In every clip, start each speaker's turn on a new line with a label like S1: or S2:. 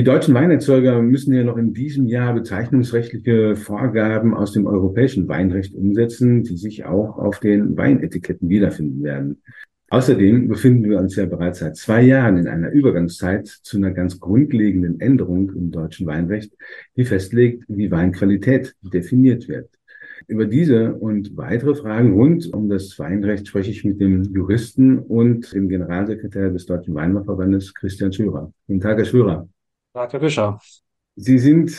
S1: Die deutschen Weinerzeuger müssen ja noch in diesem Jahr bezeichnungsrechtliche Vorgaben aus dem europäischen Weinrecht umsetzen, die sich auch auf den Weinetiketten wiederfinden werden. Außerdem befinden wir uns ja bereits seit zwei Jahren in einer Übergangszeit zu einer ganz grundlegenden Änderung im deutschen Weinrecht, die festlegt, wie Weinqualität definiert wird. Über diese und weitere Fragen rund um das Weinrecht spreche ich mit dem Juristen und dem Generalsekretär des Deutschen Weinbauverbandes, Christian Schürer. Guten Tag, Herr Schürer.
S2: Tag, Herr Fischer.
S1: Sie sind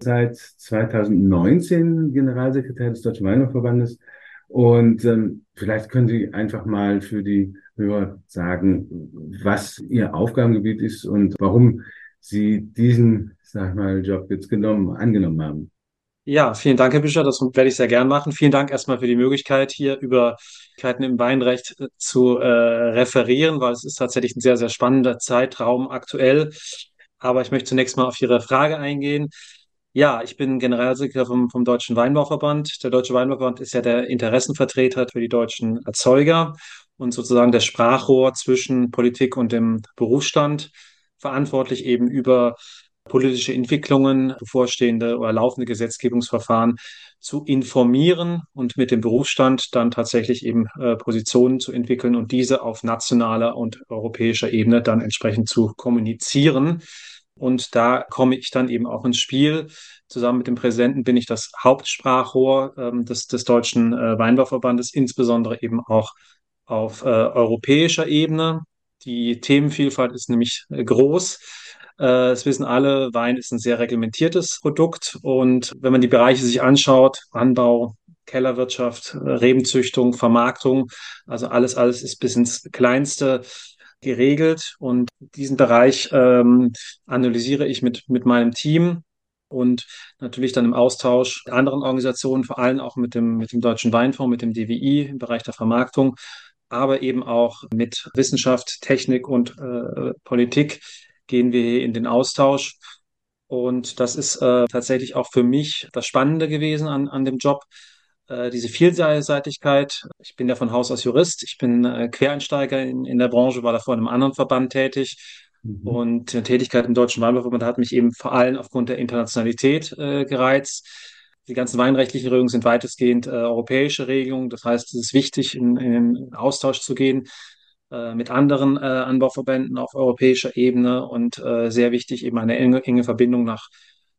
S1: seit 2019 Generalsekretär des Deutschen Weinbauverbandes und ähm, vielleicht können Sie einfach mal für die Hörer sagen, was Ihr Aufgabengebiet ist und warum Sie diesen, sag ich mal, Job jetzt genommen, angenommen haben.
S2: Ja, vielen Dank, Herr Büscher. Das werde ich sehr gern machen. Vielen Dank erstmal für die Möglichkeit, hier über Möglichkeiten im Weinrecht äh, zu äh, referieren, weil es ist tatsächlich ein sehr, sehr spannender Zeitraum aktuell. Aber ich möchte zunächst mal auf Ihre Frage eingehen. Ja, ich bin Generalsekretär vom, vom Deutschen Weinbauverband. Der Deutsche Weinbauverband ist ja der Interessenvertreter für die deutschen Erzeuger und sozusagen der Sprachrohr zwischen Politik und dem Berufsstand, verantwortlich eben über politische Entwicklungen, bevorstehende oder laufende Gesetzgebungsverfahren zu informieren und mit dem Berufsstand dann tatsächlich eben äh, Positionen zu entwickeln und diese auf nationaler und europäischer Ebene dann entsprechend zu kommunizieren. Und da komme ich dann eben auch ins Spiel. Zusammen mit dem Präsidenten bin ich das Hauptsprachrohr ähm, des, des Deutschen äh, Weinbauverbandes, insbesondere eben auch auf äh, europäischer Ebene. Die Themenvielfalt ist nämlich äh, groß. Äh, es wissen alle, Wein ist ein sehr reglementiertes Produkt. Und wenn man die Bereiche sich anschaut, Anbau, Kellerwirtschaft, äh, Rebenzüchtung, Vermarktung, also alles, alles ist bis ins Kleinste geregelt und diesen Bereich ähm, analysiere ich mit, mit meinem Team und natürlich dann im Austausch mit anderen Organisationen, vor allem auch mit dem, mit dem Deutschen Weinfonds, mit dem DWI im Bereich der Vermarktung, aber eben auch mit Wissenschaft, Technik und äh, Politik gehen wir in den Austausch. Und das ist äh, tatsächlich auch für mich das Spannende gewesen an, an dem Job, äh, diese Vielseitigkeit. Ich bin ja von Haus aus Jurist, ich bin äh, Quereinsteiger in, in der Branche, war davor in einem anderen Verband tätig. Mhm. Und die Tätigkeit im Deutschen Weinbauverband hat mich eben vor allem aufgrund der Internationalität äh, gereizt. Die ganzen weinrechtlichen Regelungen sind weitestgehend äh, europäische Regelungen. Das heißt, es ist wichtig, in, in den Austausch zu gehen mit anderen äh, Anbauverbänden auf europäischer Ebene und äh, sehr wichtig, eben eine enge, enge Verbindung nach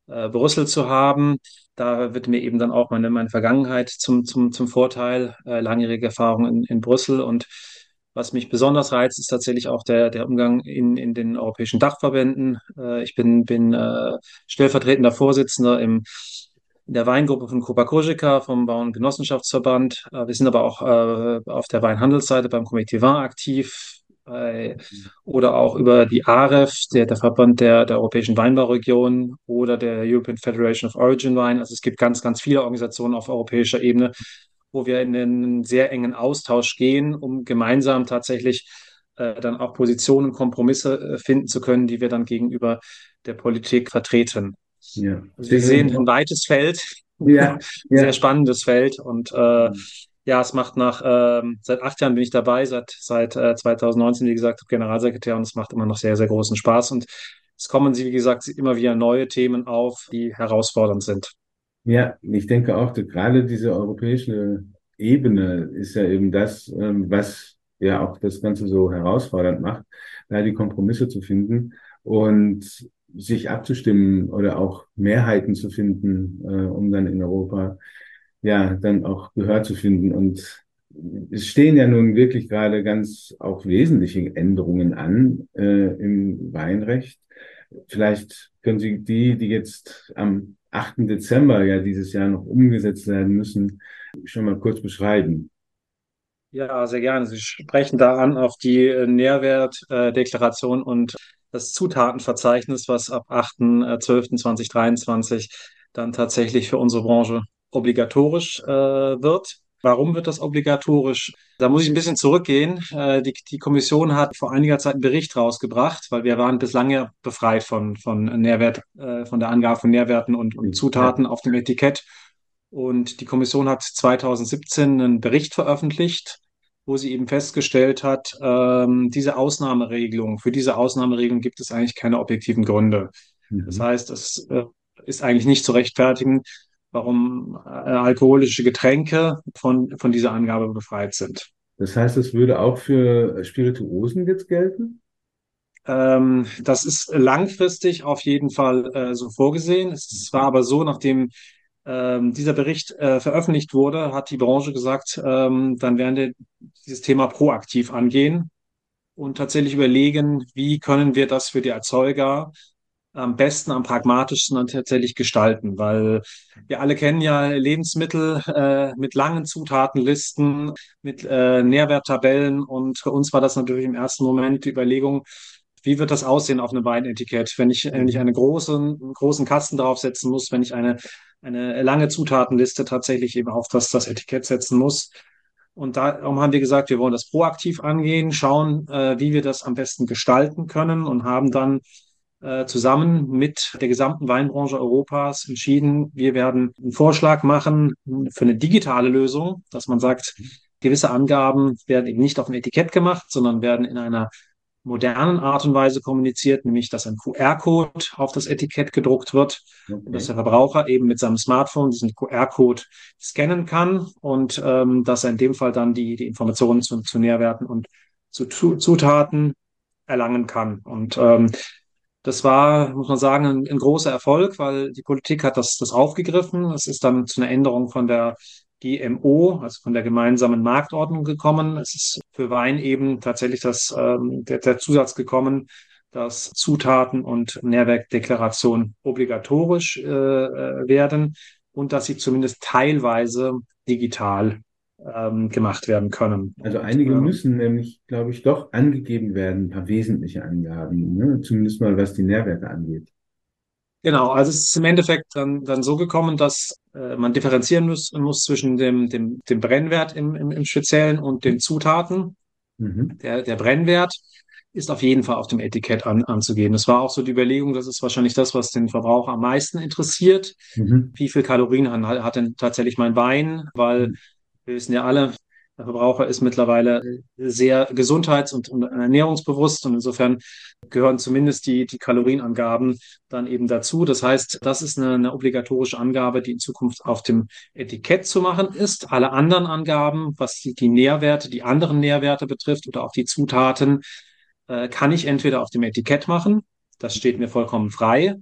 S2: äh, Brüssel zu haben. Da wird mir eben dann auch meine, meine Vergangenheit zum, zum, zum Vorteil, äh, langjährige Erfahrung in, in Brüssel. Und was mich besonders reizt, ist tatsächlich auch der, der Umgang in, in den europäischen Dachverbänden. Äh, ich bin, bin äh, stellvertretender Vorsitzender im in der Weingruppe von Copa Cogeca vom Bauerngenossenschaftsverband. Äh, wir sind aber auch äh, auf der Weinhandelsseite beim Comité Vin aktiv bei, oder auch über die AREF, der, der Verband der, der Europäischen Weinbauregion oder der European Federation of Origin Wine. Also es gibt ganz, ganz viele Organisationen auf europäischer Ebene, wo wir in einen sehr engen Austausch gehen, um gemeinsam tatsächlich äh, dann auch Positionen, Kompromisse äh, finden zu können, die wir dann gegenüber der Politik vertreten. Ja. Also wir sehen ein weites Feld, ja, ja. sehr spannendes Feld und äh, ja, es macht nach, ähm, seit acht Jahren bin ich dabei, seit, seit äh, 2019, wie gesagt, Generalsekretär und es macht immer noch sehr, sehr großen Spaß. Und es kommen, wie gesagt, immer wieder neue Themen auf, die herausfordernd sind.
S1: Ja, ich denke auch, gerade diese europäische Ebene ist ja eben das, ähm, was ja auch das Ganze so herausfordernd macht, da die Kompromisse zu finden und sich abzustimmen oder auch Mehrheiten zu finden, äh, um dann in Europa ja, dann auch Gehör zu finden. Und es stehen ja nun wirklich gerade ganz auch wesentliche Änderungen an äh, im Weinrecht. Vielleicht können Sie die, die jetzt am 8. Dezember ja dieses Jahr noch umgesetzt werden müssen, schon mal kurz beschreiben.
S2: Ja, sehr gerne. Sie sprechen da an auf die Nährwertdeklaration und das Zutatenverzeichnis, was ab 8.12.2023 dann tatsächlich für unsere Branche obligatorisch äh, wird. Warum wird das obligatorisch? Da muss ich ein bisschen zurückgehen. Äh, die, die Kommission hat vor einiger Zeit einen Bericht rausgebracht, weil wir waren bislang ja befreit von, von Nährwert, äh, von der Angabe von Nährwerten und, und Zutaten auf dem Etikett. Und die Kommission hat 2017 einen Bericht veröffentlicht, wo sie eben festgestellt hat, ähm, diese Ausnahmeregelung, für diese Ausnahmeregelung gibt es eigentlich keine objektiven Gründe. Mhm. Das heißt, es äh, ist eigentlich nicht zu rechtfertigen, warum äh, alkoholische Getränke von, von dieser Angabe befreit sind.
S1: Das heißt, es würde auch für Spirituosen jetzt gelten?
S2: Ähm, das ist langfristig auf jeden Fall äh, so vorgesehen. Es war aber so, nachdem ähm, dieser Bericht äh, veröffentlicht wurde, hat die Branche gesagt, ähm, dann werden wir dieses Thema proaktiv angehen und tatsächlich überlegen, wie können wir das für die Erzeuger am besten, am pragmatischsten dann tatsächlich gestalten, weil wir alle kennen ja Lebensmittel äh, mit langen Zutatenlisten, mit äh, Nährwerttabellen. Und für uns war das natürlich im ersten Moment die Überlegung, wie wird das aussehen auf einem Weinetikett, wenn ich, wenn ich einen großen, großen Kasten draufsetzen muss, wenn ich eine, eine lange Zutatenliste tatsächlich eben auf das, das Etikett setzen muss. Und darum haben wir gesagt, wir wollen das proaktiv angehen, schauen, äh, wie wir das am besten gestalten können und haben dann äh, zusammen mit der gesamten Weinbranche Europas entschieden, wir werden einen Vorschlag machen für eine digitale Lösung, dass man sagt, gewisse Angaben werden eben nicht auf dem Etikett gemacht, sondern werden in einer modernen Art und Weise kommuniziert, nämlich dass ein QR-Code auf das Etikett gedruckt wird okay. und dass der Verbraucher eben mit seinem Smartphone diesen QR-Code scannen kann und ähm, dass er in dem Fall dann die, die Informationen zu, zu Nährwerten und zu Zutaten erlangen kann. Und ähm, das war, muss man sagen, ein, ein, großer Erfolg, weil die Politik hat das, das aufgegriffen. Es ist dann zu einer Änderung von der GMO, also von der gemeinsamen Marktordnung gekommen. Es ist für Wein eben tatsächlich das, ähm, der, der Zusatz gekommen, dass Zutaten und Nährwertdeklaration obligatorisch äh, äh werden und dass sie zumindest teilweise digital ähm, gemacht werden können.
S1: Also einige und, müssen nämlich, glaube ich, doch angegeben werden, ein paar wesentliche Angaben, ne? zumindest mal was die Nährwerte angeht.
S2: Genau, also es ist im Endeffekt dann, dann so gekommen, dass äh, man differenzieren muss, muss zwischen dem, dem, dem Brennwert im, im, im Speziellen und den Zutaten. Mhm. Der, der Brennwert ist auf jeden Fall auf dem Etikett an, anzugeben. Das war auch so die Überlegung, das ist wahrscheinlich das, was den Verbraucher am meisten interessiert. Mhm. Wie viel Kalorien hat, hat denn tatsächlich mein Wein? Weil mhm. Wir wissen ja alle, der Verbraucher ist mittlerweile sehr gesundheits- und, ernährungsbewusst und insofern gehören zumindest die, die Kalorienangaben dann eben dazu. Das heißt, das ist eine, eine, obligatorische Angabe, die in Zukunft auf dem Etikett zu machen ist. Alle anderen Angaben, was die, die Nährwerte, die anderen Nährwerte betrifft oder auch die Zutaten, äh, kann ich entweder auf dem Etikett machen. Das steht mir vollkommen frei.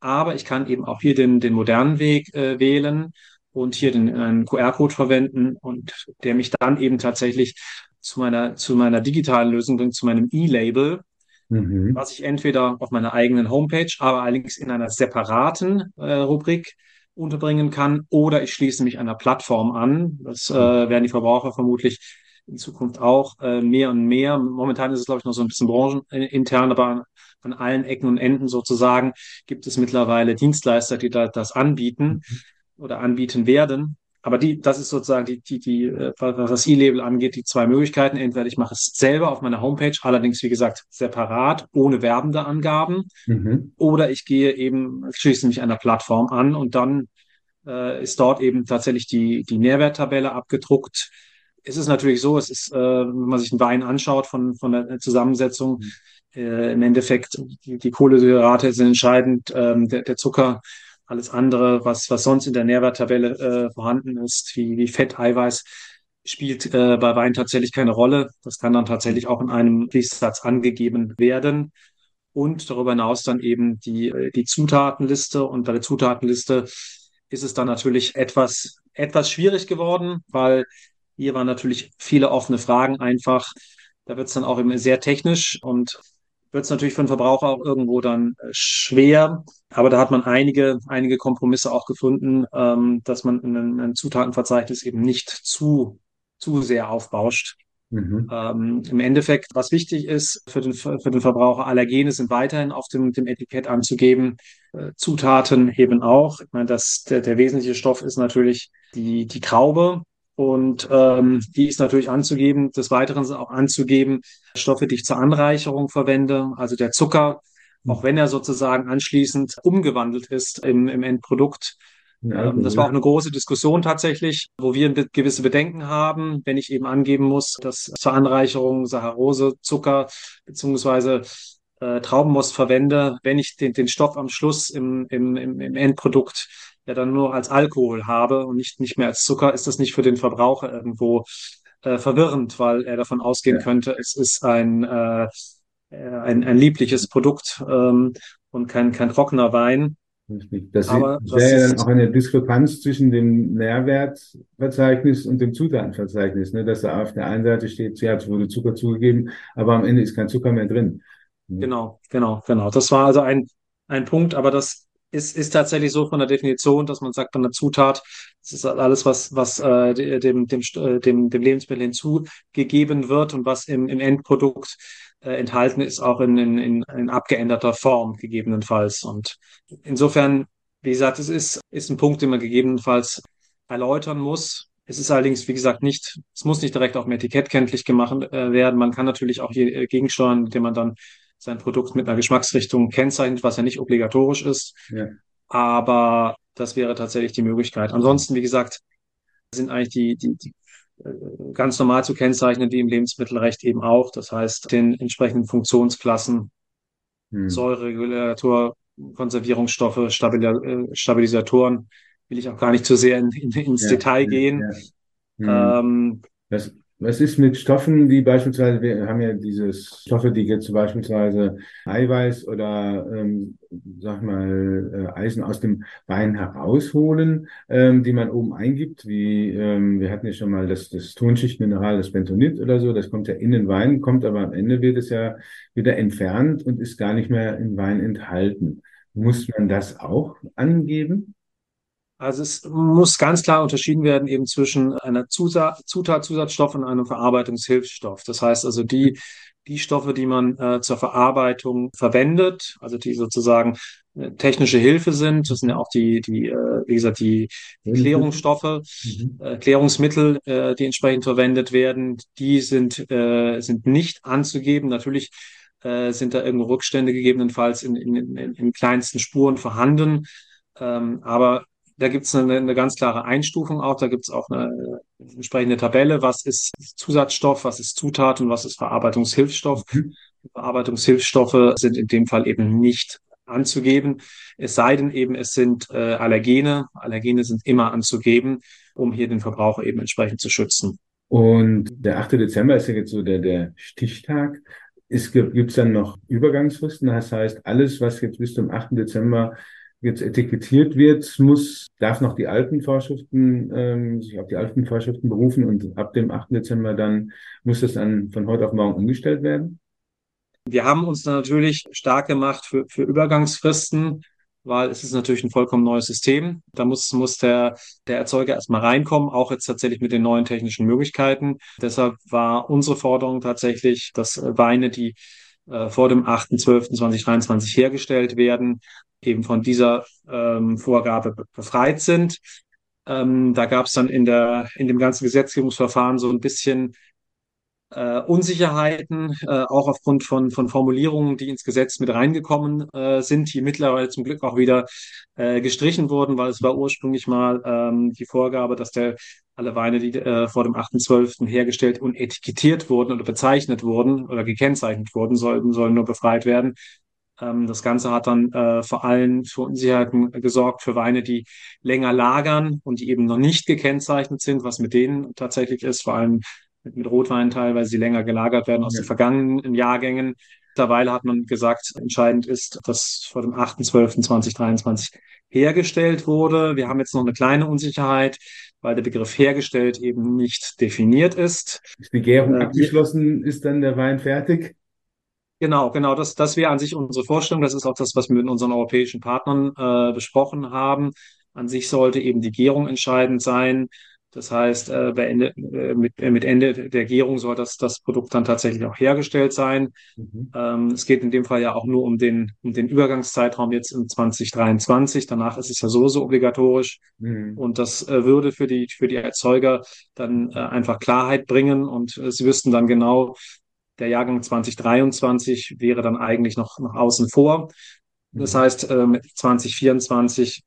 S2: Aber ich kann eben auch hier den, den modernen Weg äh, wählen und hier den einen QR-Code verwenden und der mich dann eben tatsächlich zu meiner, zu meiner digitalen Lösung bringt, zu meinem E-Label, mhm. was ich entweder auf meiner eigenen Homepage, aber allerdings in einer separaten äh, Rubrik unterbringen kann oder ich schließe mich einer Plattform an. Das äh, werden die Verbraucher vermutlich in Zukunft auch äh, mehr und mehr. Momentan ist es, glaube ich, noch so ein bisschen branchenintern, aber an allen Ecken und Enden sozusagen gibt es mittlerweile Dienstleister, die da, das anbieten. Mhm oder anbieten werden. Aber die, das ist sozusagen die, die, die, äh, was das E-Label angeht, die zwei Möglichkeiten. Entweder ich mache es selber auf meiner Homepage, allerdings wie gesagt separat, ohne werbende Angaben, mhm. oder ich gehe eben, schließe mich einer Plattform an und dann äh, ist dort eben tatsächlich die, die Nährwerttabelle abgedruckt. Es ist natürlich so, es ist, äh, wenn man sich einen Wein anschaut von, von der Zusammensetzung, mhm. äh, im Endeffekt die, die Kohlenhydrate sind entscheidend, ähm, der, der Zucker alles andere, was, was sonst in der Nährwerttabelle äh, vorhanden ist, wie, wie Fett, Eiweiß, spielt äh, bei Wein tatsächlich keine Rolle. Das kann dann tatsächlich auch in einem Lichtsatz angegeben werden. Und darüber hinaus dann eben die, äh, die Zutatenliste. Und bei der Zutatenliste ist es dann natürlich etwas, etwas schwierig geworden, weil hier waren natürlich viele offene Fragen einfach. Da wird es dann auch immer sehr technisch und wird es natürlich für den Verbraucher auch irgendwo dann äh, schwer. Aber da hat man einige, einige Kompromisse auch gefunden, ähm, dass man ein, ein Zutatenverzeichnis eben nicht zu, zu sehr aufbauscht. Mhm. Ähm, Im Endeffekt, was wichtig ist für den, für den Verbraucher, Allergene sind weiterhin auf dem, dem Etikett anzugeben. Äh, Zutaten eben auch. Ich meine, das, der, der wesentliche Stoff ist natürlich die, die Graube. Und ähm, die ist natürlich anzugeben, des Weiteren auch anzugeben, Stoffe, die ich zur Anreicherung verwende, also der Zucker, auch wenn er sozusagen anschließend umgewandelt ist im, im Endprodukt. Ja, ähm, das war auch eine große Diskussion tatsächlich, wo wir gewisse Bedenken haben, wenn ich eben angeben muss, dass zur Anreicherung Saccharose, Zucker beziehungsweise äh, Traubenmost verwende, wenn ich den, den Stoff am Schluss im, im, im Endprodukt ja dann nur als Alkohol habe und nicht, nicht mehr als Zucker, ist das nicht für den Verbraucher irgendwo äh, verwirrend, weil er davon ausgehen
S1: Ja.
S2: könnte, es ist ein, äh, ein, ein liebliches Produkt ähm, und kein, kein trockener Wein.
S1: Das
S2: Aber
S1: ist-
S2: das
S1: wäre ja dann auch eine Diskrepanz zwischen dem Nährwertverzeichnis und dem Zutatenverzeichnis, ne? Dass da auf der einen Seite steht, ja, es wurde Zucker zugegeben, aber am Ende ist kein Zucker mehr drin.
S2: Genau, genau, genau. Das war also ein, ein Punkt, aber das ist, ist tatsächlich so von der Definition, dass man sagt, bei einer Zutat, das ist alles, was, was äh, de- dem, dem, äh, dem, dem Lebensmittel hinzugegeben wird und was im, im Endprodukt äh, enthalten ist, auch in, in, in, in abgeänderter Form gegebenenfalls. Und insofern, wie gesagt, es ist, ist ein Punkt, den man gegebenenfalls erläutern muss. Es ist allerdings, wie gesagt, nicht, es muss nicht direkt auf dem Etikett kenntlich gemacht äh, werden. Man kann natürlich auch hier äh, gegensteuern, indem man dann sein Produkt mit einer Geschmacksrichtung kennzeichnet, was ja nicht obligatorisch ist.
S1: Ja.
S2: Aber das wäre tatsächlich die Möglichkeit. Ansonsten, wie gesagt, sind eigentlich die, die, die äh, ganz normal zu kennzeichnen, wie im Lebensmittelrecht eben auch. Das heißt, den entsprechenden Funktionsklassen,
S1: Hm.
S2: Säureregulator, Konservierungsstoffe, Stabil äh, Stabilisatoren, will ich auch gar nicht zu sehr in, in, ins
S1: Ja,
S2: Detail gehen.
S1: ja. Hm.
S2: Ähm,
S1: Was, was ist mit Stoffen, die beispielsweise, wir haben ja diese Stoffe, die jetzt beispielsweise Eiweiß oder, ähm, sag mal, äh, Eisen aus dem Wein herausholen, ähm, die man oben eingibt, wie, ähm, wir hatten ja schon mal das, das Tonschichtmineral, das Bentonit oder so, das kommt ja in den Wein, kommt aber am Ende wird es ja wieder entfernt und ist gar nicht mehr im Wein enthalten. Muss man das auch angeben?
S2: Also es muss ganz klar unterschieden werden eben zwischen einer Zusa Zutat, Zusatzstoff und einem Verarbeitungshilfsstoff. Das heißt also die, die Stoffe, die man äh, zur Verarbeitung verwendet, also die sozusagen äh, technische Hilfe sind, das sind ja auch die, die äh, wie gesagt, die, die Klärungsstoffe,
S1: Mhm.
S2: äh, Klärungsmittel, äh, die entsprechend verwendet werden, die sind, äh, sind nicht anzugeben. Natürlich äh, sind da irgendwo Rückstände gegebenenfalls in, in, in, in kleinsten Spuren vorhanden. Ähm, aber da gibt es eine, eine ganz klare Einstufung auch. Da gibt es auch eine entsprechende Tabelle, was ist Zusatzstoff, was ist Zutat und was ist Verarbeitungshilfsstoff.
S1: Mhm.
S2: Verarbeitungshilfsstoffe sind in dem Fall eben nicht anzugeben, es sei denn eben, es sind äh, Allergene. Allergene sind immer anzugeben, um hier den Verbraucher eben entsprechend zu schützen.
S1: Und der 8. Dezember ist ja jetzt so der, der Stichtag. Es gibt es dann noch Übergangsfristen? Das heißt, alles, was jetzt bis zum 8. Dezember jetzt etikettiert wird, muss, darf noch die alten Vorschriften, ähm, sich auf die alten Vorschriften berufen und ab dem 8. Dezember dann muss das dann von heute auf morgen umgestellt werden?
S2: Wir haben uns natürlich stark gemacht für, für Übergangsfristen, weil es ist natürlich ein vollkommen neues System. Da muss, muss der, der Erzeuger erstmal reinkommen, auch jetzt tatsächlich mit den neuen technischen Möglichkeiten. Deshalb war unsere Forderung tatsächlich, dass Weine, die äh, vor dem 8.12.2023 hergestellt werden, eben von dieser ähm, Vorgabe befreit sind. Ähm, da gab es dann in der in dem ganzen Gesetzgebungsverfahren so ein bisschen äh, Unsicherheiten, äh, auch aufgrund von, von Formulierungen, die ins Gesetz mit reingekommen äh, sind, die mittlerweile zum Glück auch wieder äh, gestrichen wurden, weil es war ursprünglich mal ähm, die Vorgabe, dass der alle Weine, die äh, vor dem 8.12. hergestellt und etikettiert wurden oder bezeichnet wurden oder gekennzeichnet wurden, sollten, sollen nur befreit werden. Ähm, das Ganze hat dann äh, vor allem für Unsicherheiten gesorgt für Weine, die länger lagern und die eben noch nicht gekennzeichnet sind, was mit denen tatsächlich ist, vor allem mit, mit Rotwein teilweise, die länger gelagert werden aus
S1: Ja.
S2: den vergangenen Jahrgängen. Mittlerweile hat man gesagt, entscheidend ist, dass vor dem 8.12.2023 hergestellt wurde. Wir haben jetzt noch eine kleine Unsicherheit, weil der Begriff hergestellt eben nicht definiert ist.
S1: Ist die Gärung
S2: Äh,
S1: abgeschlossen? Ist dann der Wein fertig?
S2: Genau, genau, das, das wäre an sich unsere Vorstellung. Das ist auch das, was wir mit unseren europäischen Partnern äh, besprochen haben. An sich sollte eben die Gärung entscheidend sein. Das heißt, äh, bei Ende, äh, mit, äh, mit Ende der Gärung soll das, das Produkt dann tatsächlich auch hergestellt sein.
S1: Mhm.
S2: Ähm, es geht in dem Fall ja auch nur um den, um den Übergangszeitraum jetzt in 2023. Danach ist es ja sowieso obligatorisch.
S1: Mhm.
S2: Und das äh, würde für die, für die Erzeuger dann äh, einfach Klarheit bringen und äh, sie wüssten dann genau, der Jahrgang 2023 wäre dann eigentlich noch, noch außen vor. Das
S1: Mhm.
S2: heißt, äh, mit 2024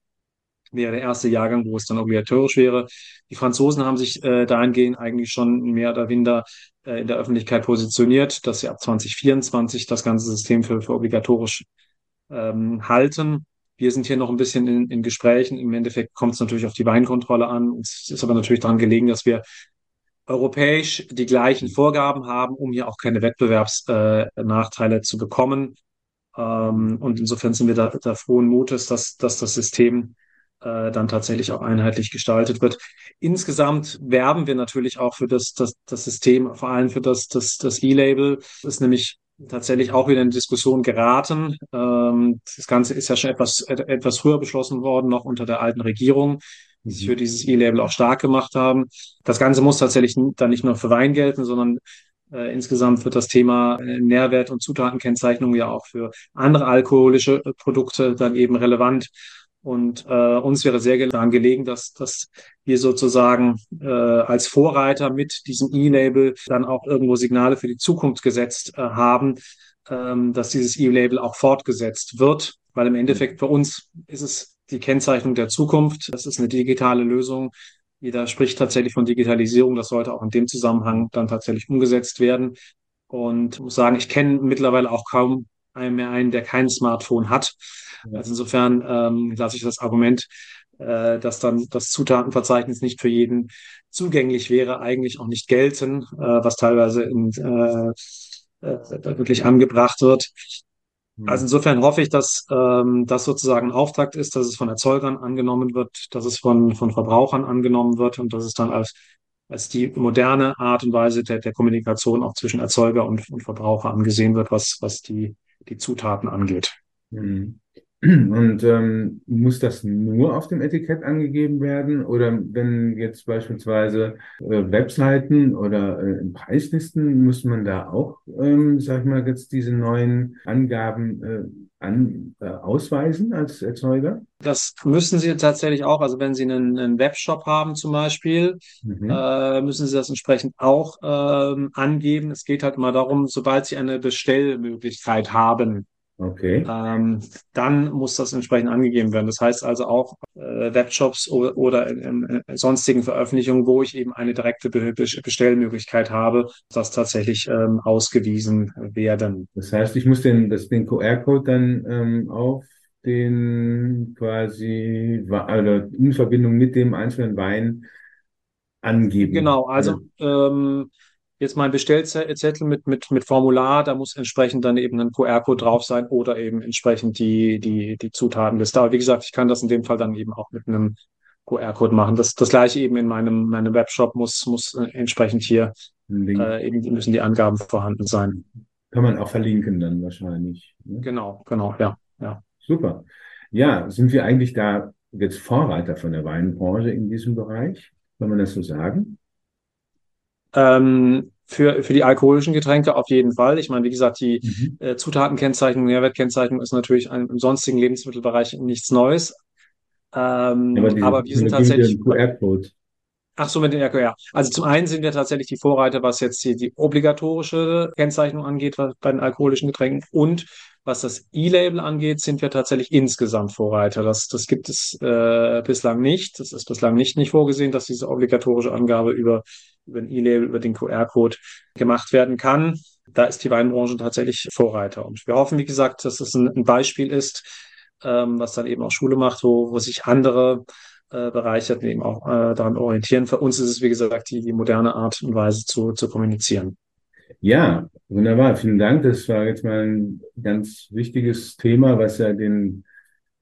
S2: wäre der erste Jahrgang, wo es dann obligatorisch wäre. Die Franzosen haben sich äh, dahingehend eigentlich schon mehr oder weniger äh, in der Öffentlichkeit positioniert, dass sie ab 2024 das ganze System für, für obligatorisch ähm, halten. Wir sind hier noch ein bisschen in, in Gesprächen. Im Endeffekt kommt es natürlich auf die Weinkontrolle an. Es ist aber natürlich daran gelegen, dass wir europäisch die gleichen Vorgaben haben, um hier auch keine Wettbewerbsnachteile äh, zu bekommen. Ähm, und insofern sind wir da, da frohen Mutes, dass, dass das System äh, dann tatsächlich auch einheitlich gestaltet wird. Insgesamt werben wir natürlich auch für das, das, das System, vor allem für das, das, das E-Label. Das ist nämlich tatsächlich auch wieder in Diskussion geraten. Ähm, das Ganze ist ja schon etwas, etwas früher beschlossen worden, noch unter der alten Regierung, die sich mhm. für dieses E-Label auch stark gemacht haben. Das Ganze muss tatsächlich dann nicht nur für Wein gelten, sondern äh, insgesamt wird das Thema äh, Nährwert- und Zutatenkennzeichnung ja auch für andere alkoholische äh, Produkte dann eben relevant. Und äh, uns wäre sehr daran gelegen, dass, dass wir sozusagen äh, als Vorreiter mit diesem E-Label dann auch irgendwo Signale für die Zukunft gesetzt äh, haben, ähm, dass dieses E-Label auch fortgesetzt wird. Weil im Endeffekt für uns ist es die Kennzeichnung der Zukunft. Das ist eine digitale Lösung. Jeder spricht tatsächlich von Digitalisierung. Das sollte auch in dem Zusammenhang dann tatsächlich umgesetzt werden. Und muss sagen, ich kenne mittlerweile auch kaum einen mehr einen, der kein Smartphone hat. Also insofern ähm, lasse ich das Argument, äh, dass dann das Zutatenverzeichnis nicht für jeden zugänglich wäre, eigentlich auch nicht gelten, äh, was teilweise in, äh, äh, wirklich angebracht wird. Mhm. Also insofern hoffe ich, dass ähm, das sozusagen ein Auftakt ist, dass es von Erzeugern angenommen wird, dass es von, von Verbrauchern angenommen wird und dass es dann als, als die moderne Art und Weise der, der Kommunikation auch zwischen Erzeuger und, und Verbraucher angesehen wird, was, was die, die Zutaten angeht.
S1: Mhm. Und ähm, muss das nur auf dem Etikett angegeben werden? Oder wenn jetzt beispielsweise äh, Webseiten oder äh, Preislisten, muss man da auch, ähm, sag ich mal, jetzt diese neuen Angaben äh, an, äh, ausweisen als Erzeuger?
S2: Das müssen Sie tatsächlich auch. Also wenn Sie einen, einen Webshop haben zum Beispiel, mhm. äh, müssen Sie das entsprechend auch ähm, angeben. Es geht halt immer darum, sobald Sie eine Bestellmöglichkeit haben,
S1: Okay.
S2: Ähm, dann muss das entsprechend angegeben werden. Das heißt also auch äh, Webshops oder, oder in, in sonstigen Veröffentlichungen, wo ich eben eine direkte Be Bestellmöglichkeit habe, das tatsächlich ähm, ausgewiesen werden.
S1: Das heißt, ich muss den, das, den QR-Code dann ähm, auf den quasi also in Verbindung mit dem einzelnen Wein angeben.
S2: Genau, also ähm, jetzt mein Bestellzettel mit, mit, mit Formular, da muss entsprechend dann eben ein QR-Code drauf sein oder eben entsprechend die, die, die Zutatenliste. Aber wie gesagt, ich kann das in dem Fall dann eben auch mit einem QR-Code machen. Das, das gleiche eben in meinem, meinem Webshop muss, muss entsprechend hier äh, eben müssen die Angaben vorhanden sein.
S1: Kann man auch verlinken dann wahrscheinlich.
S2: Ne? Genau, genau, ja, ja.
S1: Super. Ja, sind wir eigentlich da jetzt Vorreiter von der Weinbranche in diesem Bereich? Kann man das so sagen?
S2: Ähm, für, für die alkoholischen Getränke auf jeden Fall. Ich meine, wie gesagt, die mhm. äh, Zutatenkennzeichnung, Nährwertkennzeichnung ist natürlich ein, im sonstigen Lebensmittelbereich nichts Neues. Ähm, aber, diese, aber wir sind tatsächlich. QR-Code. Ach so, mit den RQR. Also zum einen sind wir tatsächlich die Vorreiter, was jetzt hier die obligatorische Kennzeichnung angeht bei den alkoholischen Getränken und was das E-Label angeht, sind wir tatsächlich insgesamt Vorreiter. Das, das gibt es äh, bislang nicht. Das ist bislang nicht, nicht vorgesehen, dass diese obligatorische Angabe über, über ein E-Label, über den QR-Code gemacht werden kann. Da ist die Weinbranche tatsächlich Vorreiter. Und wir hoffen, wie gesagt, dass es ein, Beispiel ist, ähm, was dann eben auch Schule macht, wo, wo sich andere äh, Bereiche eben auch äh, daran orientieren. Für uns ist es, wie gesagt, die, die moderne Art und Weise zu, zu kommunizieren.
S1: Ja, wunderbar. Vielen Dank. Das war jetzt mal ein ganz wichtiges Thema, was ja den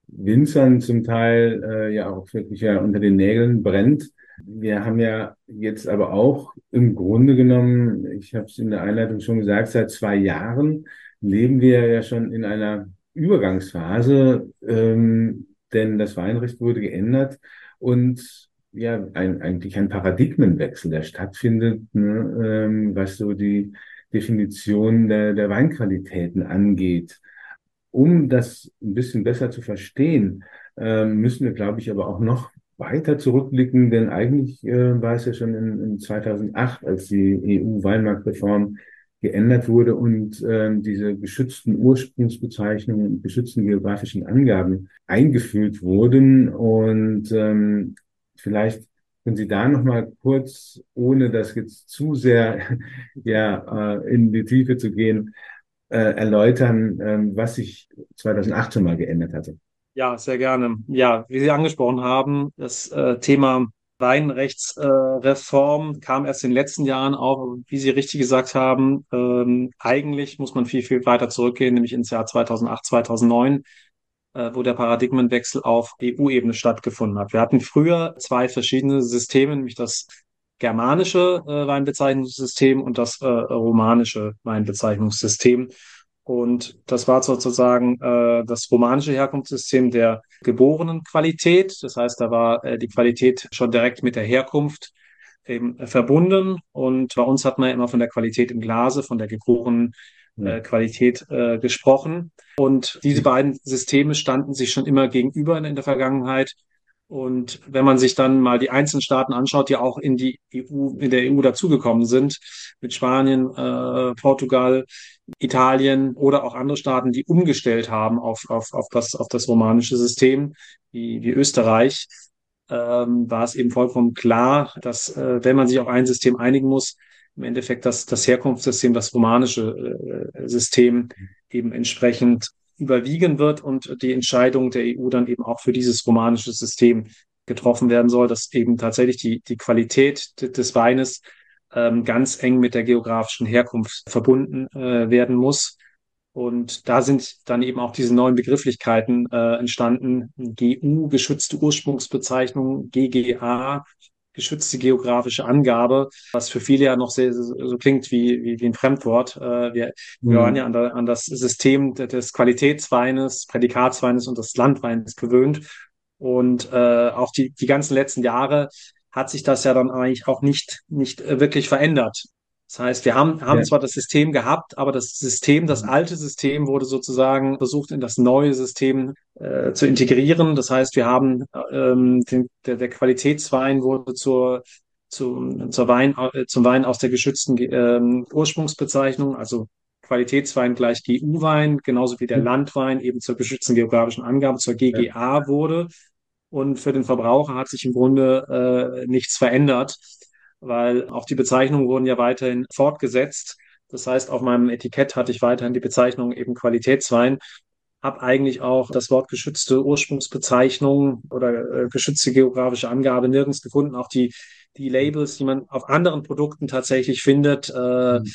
S1: Winzern zum Teil äh, ja auch wirklich ja unter den Nägeln brennt. Wir haben ja jetzt aber auch im Grunde genommen, ich habe es in der Einleitung schon gesagt, seit zwei Jahren leben wir ja schon in einer Übergangsphase, ähm, denn das Weinrecht wurde geändert und ja, ein, eigentlich ein Paradigmenwechsel, der stattfindet, ne, ähm, was so die Definition der, der Weinqualitäten angeht. Um das ein bisschen besser zu verstehen, ähm, müssen wir, glaube ich, aber auch noch weiter zurückblicken, denn eigentlich äh, war es ja schon in, in 2008, als die EU-Weinmarktreform geändert wurde und äh, diese geschützten Ursprungsbezeichnungen und geschützten geografischen Angaben eingeführt wurden. Und ähm, vielleicht können Sie da noch mal kurz, ohne das jetzt zu sehr ja, äh, in die Tiefe zu gehen, äh, erläutern, äh, was sich 2018 mal geändert hatte?
S2: Ja, sehr gerne. Ja, wie Sie angesprochen haben, das äh, Thema Weinrechtsreform kam erst in den letzten Jahren auf, wie Sie richtig gesagt haben. Ähm, eigentlich muss man viel, viel weiter zurückgehen, nämlich ins Jahr 2008, 2009, äh, wo der Paradigmenwechsel auf EU-Ebene stattgefunden hat. Wir hatten früher zwei verschiedene Systeme, nämlich das germanische äh, Weinbezeichnungssystem und das äh, romanische Weinbezeichnungssystem. Und das war sozusagen äh, das romanische Herkunftssystem der geborenen Qualität. Das heißt, da war äh, die Qualität schon direkt mit der Herkunft eben äh, verbunden. Und bei uns hat man ja immer von der Qualität im Glase, von der geborenen äh, Qualität äh, gesprochen. Und diese beiden Systeme standen sich schon immer gegenüber in, in der Vergangenheit. Und wenn man sich dann mal die einzelnen Staaten anschaut, die auch in die EU, in der EU dazugekommen sind, mit Spanien, äh, Portugal, Italien oder auch andere Staaten, die umgestellt haben auf, auf, auf, das, auf das romanische System, wie, wie Österreich, ähm, war es eben vollkommen klar, dass äh, wenn man sich auf ein System einigen muss, im Endeffekt das, das Herkunftssystem, das romanische äh, System eben entsprechend überwiegen wird und die Entscheidung der EU dann eben auch für dieses romanische System getroffen werden soll, dass eben tatsächlich die, die Qualität des Weines ähm, ganz eng mit der geografischen Herkunft verbunden äh, werden muss. Und da sind dann eben auch diese neuen Begrifflichkeiten äh, entstanden. GU, geschützte Ursprungsbezeichnung, GGA, geschützte geografische Angabe, was für viele ja noch sehr, so klingt wie, wie, wie ein Fremdwort. Äh, wir, mhm. wir waren ja an, der, an das System des Qualitätsweines, Prädikatsweines und des Landweines gewöhnt. Und äh, auch die, die ganzen letzten Jahre hat sich das ja dann eigentlich auch nicht, nicht äh, wirklich verändert. Das heißt, wir haben, haben ja. zwar das System gehabt, aber das System, das mhm. alte System wurde sozusagen versucht, in das neue System äh, zu integrieren. Das heißt, wir haben ähm, den, der, der Qualitätswein wurde zur, zu, zur Wein, äh, zum Wein aus der geschützten ähm, Ursprungsbezeichnung, also Qualitätswein gleich GU-Wein, genauso wie der mhm. Landwein eben zur geschützten geografischen Angabe, zur GGA wurde. Und für den Verbraucher hat sich im Grunde äh, nichts verändert weil auch die Bezeichnungen wurden ja weiterhin fortgesetzt. Das heißt, auf meinem Etikett hatte ich weiterhin die Bezeichnung eben Qualitätswein, habe eigentlich auch das Wort geschützte Ursprungsbezeichnung oder äh, geschützte geografische Angabe nirgends gefunden. Auch die, die Labels, die man auf anderen Produkten tatsächlich findet, äh, mhm.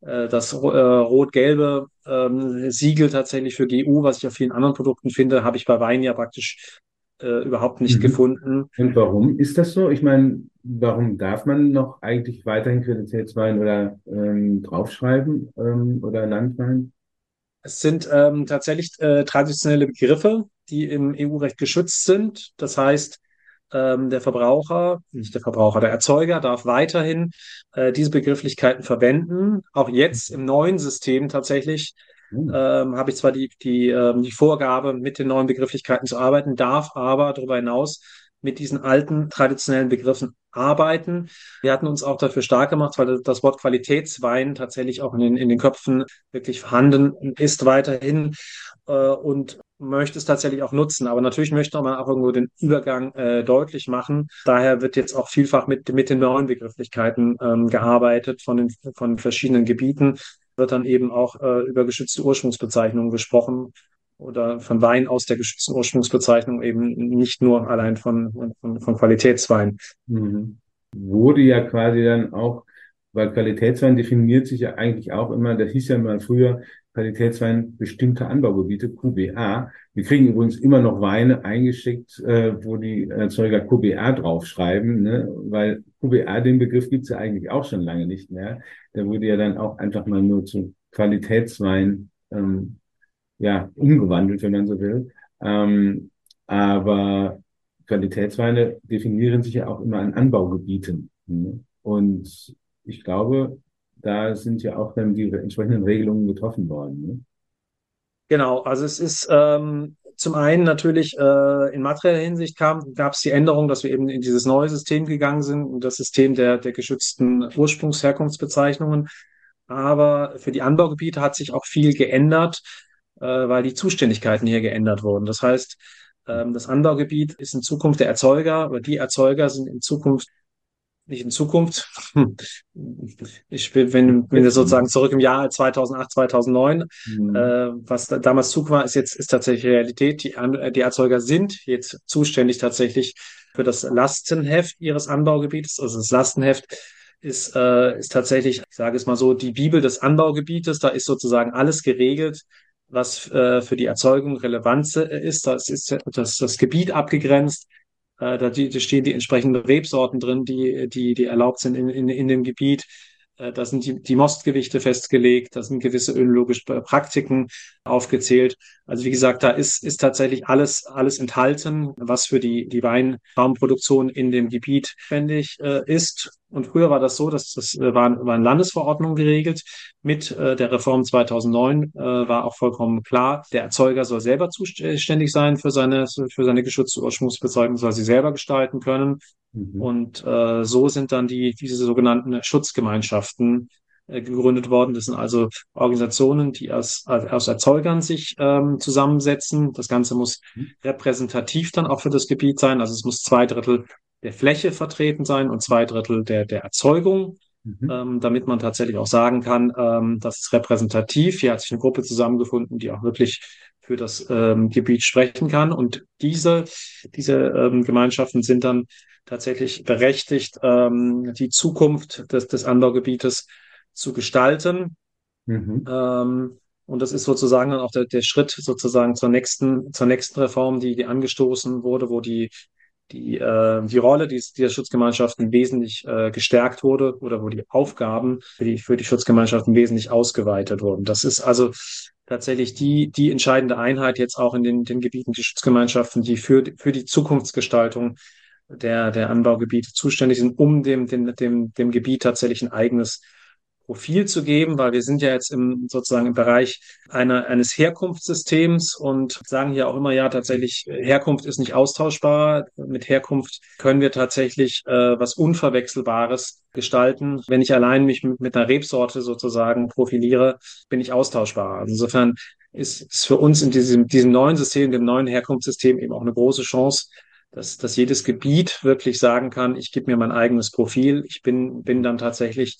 S2: äh, das äh, rot-gelbe ähm, Siegel tatsächlich für GU, was ich auf vielen anderen Produkten finde, habe ich bei Wein ja praktisch äh, überhaupt nicht mhm. gefunden.
S1: Und warum ist das so? Ich meine, warum darf man noch eigentlich weiterhin Qualitätswein oder ähm, draufschreiben ähm, oder Landwein?
S2: Es sind ähm, tatsächlich äh, traditionelle Begriffe, die im EU-Recht geschützt sind. Das heißt, ähm, der Verbraucher, nicht der Verbraucher, der Erzeuger darf weiterhin äh, diese Begrifflichkeiten verwenden. Auch jetzt im neuen System tatsächlich hm. ähm, habe ich zwar die, die, ähm, die Vorgabe, mit den neuen Begrifflichkeiten zu arbeiten, darf aber darüber hinaus mit diesen alten traditionellen Begriffen arbeiten. Wir hatten uns auch dafür stark gemacht, weil das Wort Qualitätswein tatsächlich auch in den, in den Köpfen wirklich vorhanden ist weiterhin äh, und möchte es tatsächlich auch nutzen. Aber natürlich möchte man auch irgendwo den Übergang äh, deutlich machen. Daher wird jetzt auch vielfach mit, mit den neuen Begrifflichkeiten ähm, gearbeitet von den, von verschiedenen Gebieten wird dann eben auch äh, über geschützte Ursprungsbezeichnungen gesprochen oder von Wein aus der geschützten Ursprungsbezeichnung eben nicht nur allein von, von, von Qualitätswein.
S1: Mhm. Wurde ja quasi dann auch, weil Qualitätswein definiert sich ja eigentlich auch immer, das hieß ja mal früher, Qualitätswein bestimmte Anbaugebiete, QBA. Wir kriegen übrigens immer noch Weine eingeschickt, äh, wo die Erzeuger QBA draufschreiben, ne? weil QBA, den Begriff gibt's ja eigentlich auch schon lange nicht mehr. Der wurde ja dann auch einfach mal nur zu Qualitätswein ähm, ja, umgewandelt, wenn man so will. Ähm, aber Qualitätsweine definieren sich ja auch immer an Anbaugebieten. Ne? Und ich glaube, da sind ja auch dann die entsprechenden Regelungen getroffen worden. Ne?
S2: Genau, also es ist ähm, zum einen natürlich äh, in materieller Hinsicht kam, gab es die Änderung, dass wir eben in dieses neue System gegangen sind, das System der, der geschützten Ursprungsherkunftsbezeichnungen. Aber für die Anbaugebiete hat sich auch viel geändert, äh, weil die Zuständigkeiten hier geändert wurden. Das heißt, ähm, das Anbaugebiet ist in Zukunft der Erzeuger, aber die Erzeuger sind in Zukunft nicht in Zukunft. Ich bin, wenn, wenn wir sozusagen zurück im Jahr 2008, 2009, mhm. äh, was da, damals Zug war, ist jetzt ist tatsächlich Realität. Die, die Erzeuger sind jetzt zuständig tatsächlich für das Lastenheft ihres Anbaugebietes. Also das Lastenheft ist, äh, ist tatsächlich, ich sage es mal so, die Bibel des Anbaugebietes. Da ist sozusagen alles geregelt, was äh, für die Erzeugung relevant ist. Da ist das, das Gebiet abgegrenzt. Äh, da, stehen die entsprechenden Rebsorten drin, die, die, die erlaubt sind in, in, in dem Gebiet. Äh, da sind die, die Mostgewichte festgelegt, da sind gewisse önologische Praktiken aufgezählt. Also wie gesagt, da ist, ist tatsächlich alles, alles enthalten, was für die, die Weinraumproduktion in dem Gebiet ständig äh, ist. Und früher war das so, dass das äh, waren, waren Landesverordnungen geregelt. Mit äh, der Reform 2009 äh, war auch vollkommen klar, der Erzeuger soll selber zuständig sein für seine, für seine geschützte Ursprungsbezeugung, soll sie selber gestalten können. Mhm. Und äh, so sind dann die, diese sogenannten Schutzgemeinschaften äh, gegründet worden. Das sind also Organisationen, die aus, aus Erzeugern sich ähm, zusammensetzen. Das Ganze muss mhm. repräsentativ dann auch für das Gebiet sein. Also es muss zwei Drittel der Fläche vertreten sein und zwei Drittel der, der Erzeugung. Mhm. Ähm, damit man tatsächlich auch sagen kann, ähm, das ist repräsentativ. Hier hat sich eine Gruppe zusammengefunden, die auch wirklich für das ähm, Gebiet sprechen kann. Und diese, diese ähm, Gemeinschaften sind dann tatsächlich berechtigt, ähm, die Zukunft des, des Anbaugebietes zu gestalten. Mhm. Ähm, und das ist sozusagen dann auch der, der Schritt sozusagen zur nächsten, zur nächsten Reform, die, die angestoßen wurde, wo die, die, äh, die Rolle dieser Schutzgemeinschaften wesentlich äh, gestärkt wurde oder wo die Aufgaben für die, für die Schutzgemeinschaften wesentlich ausgeweitet wurden. Das ist also tatsächlich die, die entscheidende Einheit jetzt auch in den, den Gebieten, die Schutzgemeinschaften, die für, für die Zukunftsgestaltung der, der Anbaugebiete zuständig sind, um dem, dem, dem, dem Gebiet tatsächlich ein eigenes Profil zu geben, weil wir sind ja jetzt im sozusagen im Bereich einer, eines Herkunftssystems und sagen hier auch immer, ja, tatsächlich, Herkunft ist nicht austauschbar. Mit Herkunft können wir tatsächlich äh, was Unverwechselbares gestalten. Wenn ich allein mich mit, mit einer Rebsorte sozusagen profiliere, bin ich austauschbar. Also insofern ist, ist für uns in diesem, diesem neuen System, dem neuen Herkunftssystem eben auch eine große Chance, dass, dass jedes Gebiet wirklich sagen kann, ich gebe mir mein eigenes Profil, ich bin, bin dann tatsächlich,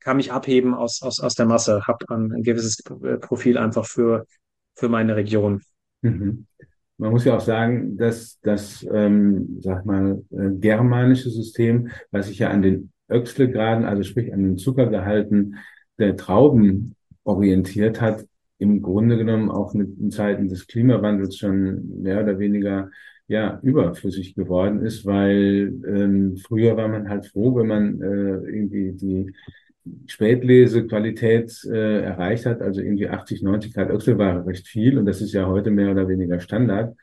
S2: kann mich abheben aus, aus, aus der Masse, habe ein, ein gewisses Profil einfach für, für meine Region.
S1: Mhm. Man muss ja auch sagen, dass das, ähm, sag mal, äh, germanische System, was sich ja an den Öxlegraden, also sprich an den Zuckergehalten der Trauben orientiert hat, im Grunde genommen auch mit in Zeiten des Klimawandels schon mehr oder weniger ja überflüssig geworden ist, weil ähm, früher war man halt froh, wenn man äh, irgendwie die Spätlesequalität äh, erreicht hat, also irgendwie 80, 90 Grad Öchsel war recht viel und das ist ja heute mehr oder weniger Standard.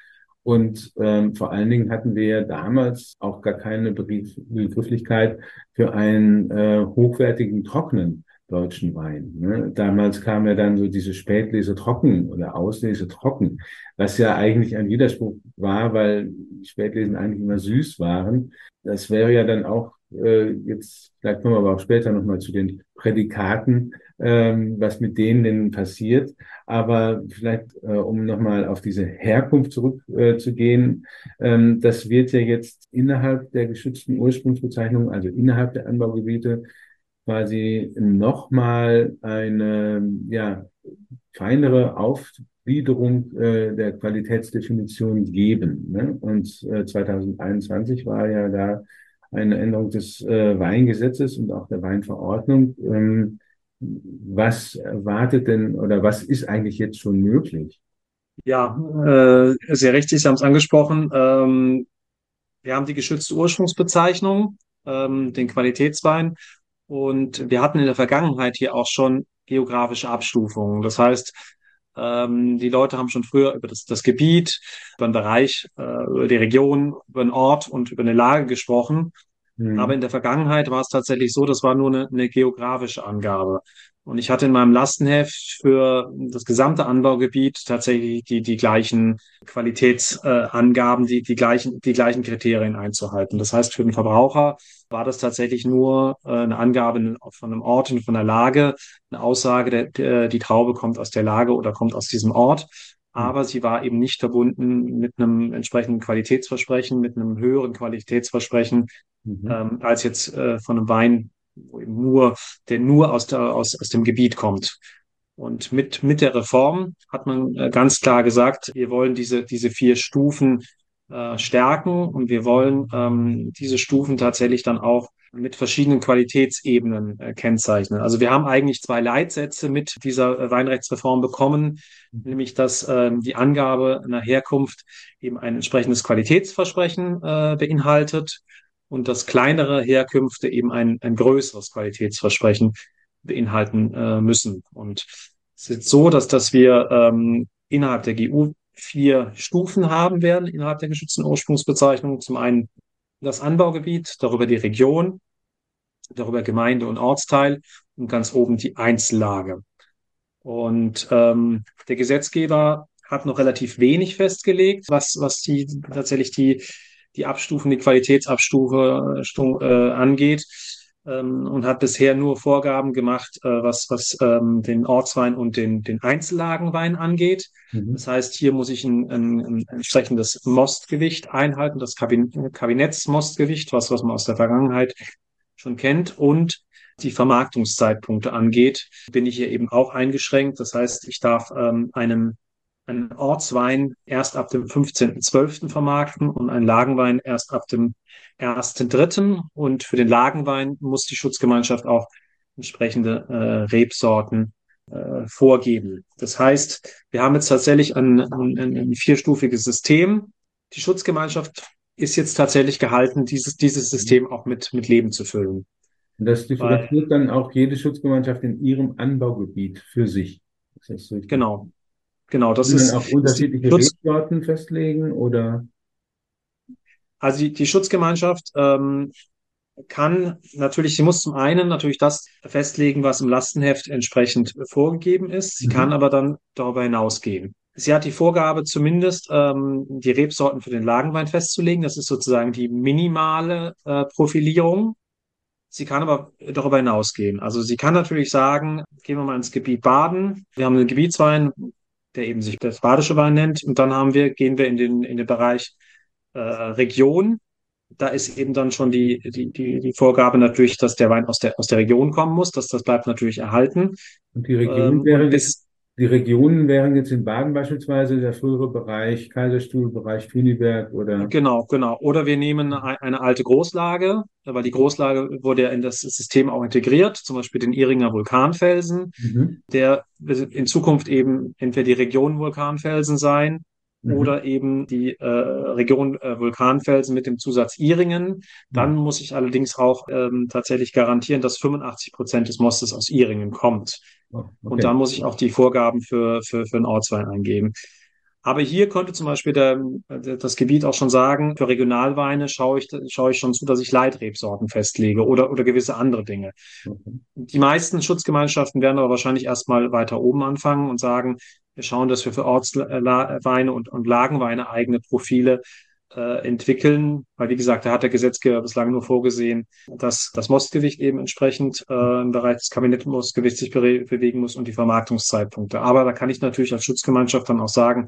S1: Und ähm, vor allen Dingen hatten wir ja damals auch gar keine Begrifflichkeit für einen äh, hochwertigen trockenen deutschen Wein. Ne? Damals kam ja dann so diese Spätlese trocken oder Auslese trocken, was ja eigentlich ein Widerspruch war, weil Spätlesen eigentlich immer süß waren. Das wäre ja dann auch äh, jetzt, vielleicht kommen wir aber auch später nochmal zu den Prädikaten, ähm, was mit denen denn passiert. Aber vielleicht, äh, um nochmal auf diese Herkunft zurückzugehen, äh, ähm, das wird ja jetzt innerhalb der geschützten Ursprungsbezeichnung, also innerhalb der Anbaugebiete, quasi nochmal eine ja, feinere Aufgliederung äh, der Qualitätsdefinition geben. Ne? Und äh, 2021 war ja da eine Änderung des äh, Weingesetzes und auch der Weinverordnung. Ähm, was erwartet denn oder was ist eigentlich jetzt schon möglich?
S2: Ja, äh, sehr richtig, Sie haben es angesprochen. Ähm, wir haben die geschützte Ursprungsbezeichnung, ähm, den Qualitätswein und wir hatten in der Vergangenheit hier auch schon geografische Abstufungen. Das heißt, ähm, die Leute haben schon früher über das, das Gebiet, über den Bereich, äh, über die Region, über den Ort und über eine Lage gesprochen. Mhm. Aber in der Vergangenheit war es tatsächlich so, das war nur eine, eine geografische Angabe. Und ich hatte in meinem Lastenheft für das gesamte Anbaugebiet tatsächlich die, die gleichen Qualitätsangaben, äh, die, die, gleichen, die gleichen Kriterien einzuhalten. Das heißt, für den Verbraucher war das tatsächlich nur äh, eine Angabe von einem Ort und von der Lage, eine Aussage, der, der, die Traube kommt aus der Lage oder kommt aus diesem Ort. Aber sie war eben nicht verbunden mit einem entsprechenden Qualitätsversprechen, mit einem höheren Qualitätsversprechen, mhm. ähm, als jetzt äh, von einem Wein, wo eben nur, der nur aus, der, aus, aus dem Gebiet kommt. Und mit, mit der Reform hat man äh, ganz klar gesagt, wir wollen diese, diese vier Stufen äh, stärken und wir wollen ähm, diese Stufen tatsächlich dann auch mit verschiedenen Qualitätsebenen äh, kennzeichnen. Also wir haben eigentlich zwei Leitsätze mit dieser äh, Weinrechtsreform bekommen, mhm. nämlich dass äh, die Angabe einer Herkunft eben ein entsprechendes Qualitätsversprechen äh, beinhaltet und dass kleinere Herkünfte eben ein, ein größeres Qualitätsversprechen beinhalten äh, müssen. Und es ist so, dass, dass wir ähm, innerhalb der GU vier Stufen haben werden innerhalb der geschützten Ursprungsbezeichnung. Zum einen das Anbaugebiet, darüber die Region, darüber Gemeinde und Ortsteil und ganz oben die Einzellage. Und ähm, der Gesetzgeber hat noch relativ wenig festgelegt, was, was die tatsächlich die, die Abstufen, die Qualitätsabstufe äh, angeht ähm, und hat bisher nur Vorgaben gemacht, äh, was, was ähm, den Ortswein und den, den Einzellagenwein angeht. Mhm. Das heißt, hier muss ich ein, ein, ein entsprechendes Mostgewicht einhalten, das Kabinettsmostgewicht, was, was man aus der Vergangenheit schon kennt. Und die Vermarktungszeitpunkte angeht, bin ich hier eben auch eingeschränkt. Das heißt, ich darf ähm, einen einen Ortswein erst ab dem 15.12. vermarkten und einen Lagenwein erst ab dem 1.3. Und für den Lagenwein muss die Schutzgemeinschaft auch entsprechende äh, Rebsorten äh, vorgeben. Das heißt, wir haben jetzt tatsächlich ein, ein, ein vierstufiges System. Die Schutzgemeinschaft ist jetzt tatsächlich gehalten, dieses, dieses System auch mit, mit Leben zu füllen.
S1: Und das differenziert dann auch jede Schutzgemeinschaft in ihrem Anbaugebiet für sich.
S2: Genau, Genau, das
S1: ist. auch unterschiedliche Rebsorten festlegen oder?
S2: Also die, die Schutzgemeinschaft ähm, kann natürlich, sie muss zum einen natürlich das festlegen, was im Lastenheft entsprechend vorgegeben ist. Sie mhm. kann aber dann darüber hinausgehen. Sie hat die Vorgabe, zumindest ähm, die Rebsorten für den Lagenwein festzulegen. Das ist sozusagen die minimale äh, Profilierung. Sie kann aber darüber hinausgehen. Also sie kann natürlich sagen, gehen wir mal ins Gebiet Baden. Wir haben einen Gebietswein, der eben sich das Badische Wein nennt. Und dann haben wir, gehen wir in den, in den Bereich äh, Region. Da ist eben dann schon die, die, die, die Vorgabe natürlich, dass der Wein aus der, aus der Region kommen muss. dass das bleibt natürlich erhalten.
S1: Und die Region ähm, wäre jetzt, die Regionen wären jetzt in Baden beispielsweise der frühere Bereich Kaiserstuhl, Bereich Tüniberg oder?
S2: Genau, genau. Oder wir nehmen eine, eine alte Großlage, weil die Großlage wurde ja in das System auch integriert, zum Beispiel den Iringer Vulkanfelsen, mhm. der in Zukunft eben entweder die Region Vulkanfelsen sein mhm. oder eben die äh, Region äh, Vulkanfelsen mit dem Zusatz Iringen. Dann mhm. muss ich allerdings auch ähm, tatsächlich garantieren, dass 85 Prozent des Mostes aus Iringen kommt. Okay. Und dann muss ich auch die Vorgaben für, für, für einen Ortswein eingeben. Aber hier konnte zum Beispiel der, das Gebiet auch schon sagen, für Regionalweine schaue ich, schaue ich schon zu, dass ich Leitrebsorten festlege oder, oder gewisse andere Dinge. Okay. Die meisten Schutzgemeinschaften werden aber wahrscheinlich erstmal weiter oben anfangen und sagen, wir schauen, dass wir für Ortsweine und, und Lagenweine eigene Profile äh, entwickeln, weil wie gesagt, da hat der Gesetzgeber bislang nur vorgesehen, dass das Mostgewicht eben entsprechend äh, im Bereich des Kabinettmostgewichts sich be bewegen muss und die Vermarktungszeitpunkte. Aber da kann ich natürlich als Schutzgemeinschaft dann auch sagen,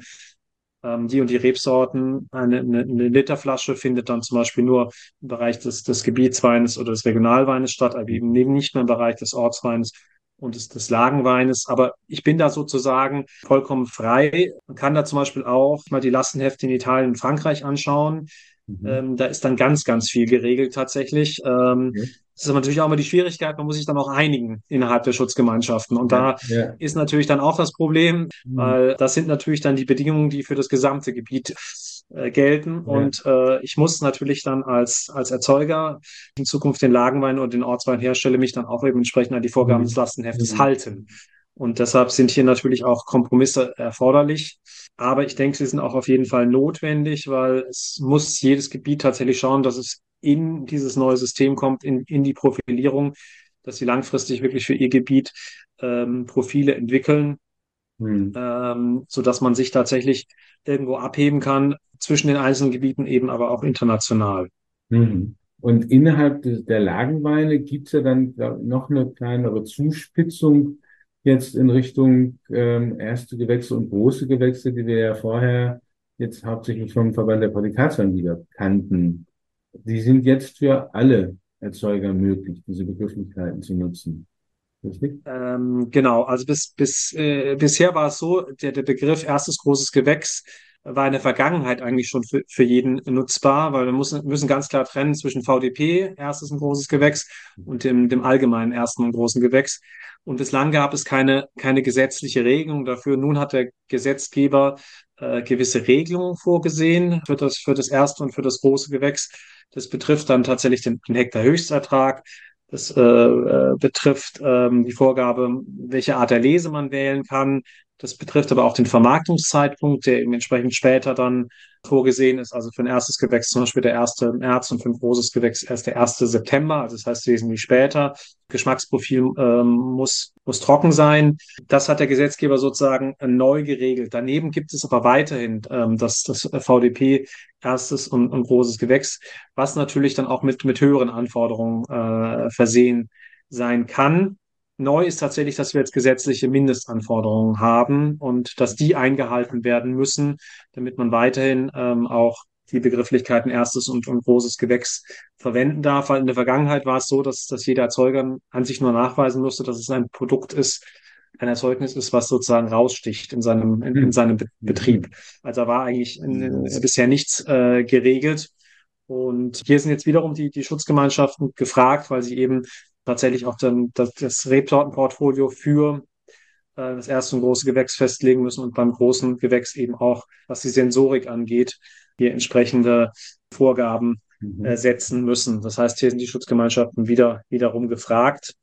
S2: ähm, die und die Rebsorten, eine, eine, eine Literflasche findet dann zum Beispiel nur im Bereich des, des Gebietsweines oder des Regionalweines statt, aber eben nicht mehr im Bereich des Ortsweines und des, des Lagenweines. Aber ich bin da sozusagen vollkommen frei. Man kann da zum Beispiel auch mal die Lastenhefte in Italien und Frankreich anschauen. Mhm. Ähm, da ist dann ganz, ganz viel geregelt tatsächlich. Ähm, okay. Das ist aber natürlich auch immer die Schwierigkeit, man muss sich dann auch einigen innerhalb der Schutzgemeinschaften. Und da ja. ist natürlich dann auch das Problem, mhm. weil das sind natürlich dann die Bedingungen, die für das gesamte Gebiet äh, gelten. Ja. Und äh, ich muss natürlich dann als, als Erzeuger in Zukunft den Lagenwein und den Ortswein herstelle, mich dann auch eben entsprechend an die Vorgaben mhm. des Lastenheftes mhm. halten. Und deshalb sind hier natürlich auch Kompromisse erforderlich. Aber ich denke, sie sind auch auf jeden Fall notwendig, weil es muss jedes Gebiet tatsächlich schauen, dass es in dieses neue System kommt, in, in die Profilierung, dass sie langfristig wirklich für ihr Gebiet ähm, Profile entwickeln, mhm. ähm, sodass man sich tatsächlich irgendwo abheben kann zwischen den einzelnen Gebieten, eben aber auch international.
S1: Mhm. Und innerhalb der Lagenweine gibt es ja dann noch eine kleinere Zuspitzung jetzt in Richtung ähm, erste Gewächse und große Gewächse, die wir ja vorher jetzt hauptsächlich vom Verband der Prädikatsweinliga kannten. Die sind jetzt für alle Erzeuger möglich, diese Begrifflichkeiten zu nutzen.
S2: Ähm, genau, also bis, bis, äh, bisher war es so, der, der Begriff erstes großes Gewächs war in der Vergangenheit eigentlich schon für, für jeden nutzbar, weil wir müssen, müssen ganz klar trennen zwischen VDP, erstes und großes Gewächs, und dem, dem allgemeinen ersten und großen Gewächs. Und bislang gab es keine, keine gesetzliche Regelung dafür. Nun hat der Gesetzgeber äh, gewisse Regelungen vorgesehen für das, für das erste und für das große Gewächs. Das betrifft dann tatsächlich den, den Hektar Höchstertrag. Das äh, äh, betrifft ähm, die Vorgabe, welche Art der Lese man wählen kann. Das betrifft aber auch den Vermarktungszeitpunkt, der eben entsprechend später dann vorgesehen ist. Also für ein erstes Gewächs zum Beispiel der 1. März und für ein großes Gewächs erst der 1. September. Also das heißt wesentlich später. Geschmacksprofil ähm, muss, muss trocken sein. Das hat der Gesetzgeber sozusagen neu geregelt. Daneben gibt es aber weiterhin ähm, das, das VDP erstes und, und großes Gewächs, was natürlich dann auch mit, mit höheren Anforderungen äh, versehen sein kann. Neu ist tatsächlich, dass wir jetzt gesetzliche Mindestanforderungen haben und dass die eingehalten werden müssen, damit man weiterhin ähm, auch die Begrifflichkeiten erstes und, und großes Gewächs verwenden darf. Weil in der Vergangenheit war es so, dass, dass jeder Erzeuger an sich nur nachweisen musste, dass es ein Produkt ist, ein Erzeugnis ist, was sozusagen raussticht in seinem, in, in seinem Be Betrieb. Also war eigentlich in, in, bisher nichts äh, geregelt. Und hier sind jetzt wiederum die, die Schutzgemeinschaften gefragt, weil sie eben tatsächlich auch dann das, das Rebsortenportfolio für äh, das erste und große Gewächs festlegen müssen und beim großen Gewächs eben auch, was die Sensorik angeht, hier entsprechende Vorgaben mhm. äh, setzen müssen. Das heißt, hier sind die Schutzgemeinschaften wieder wiederum gefragt.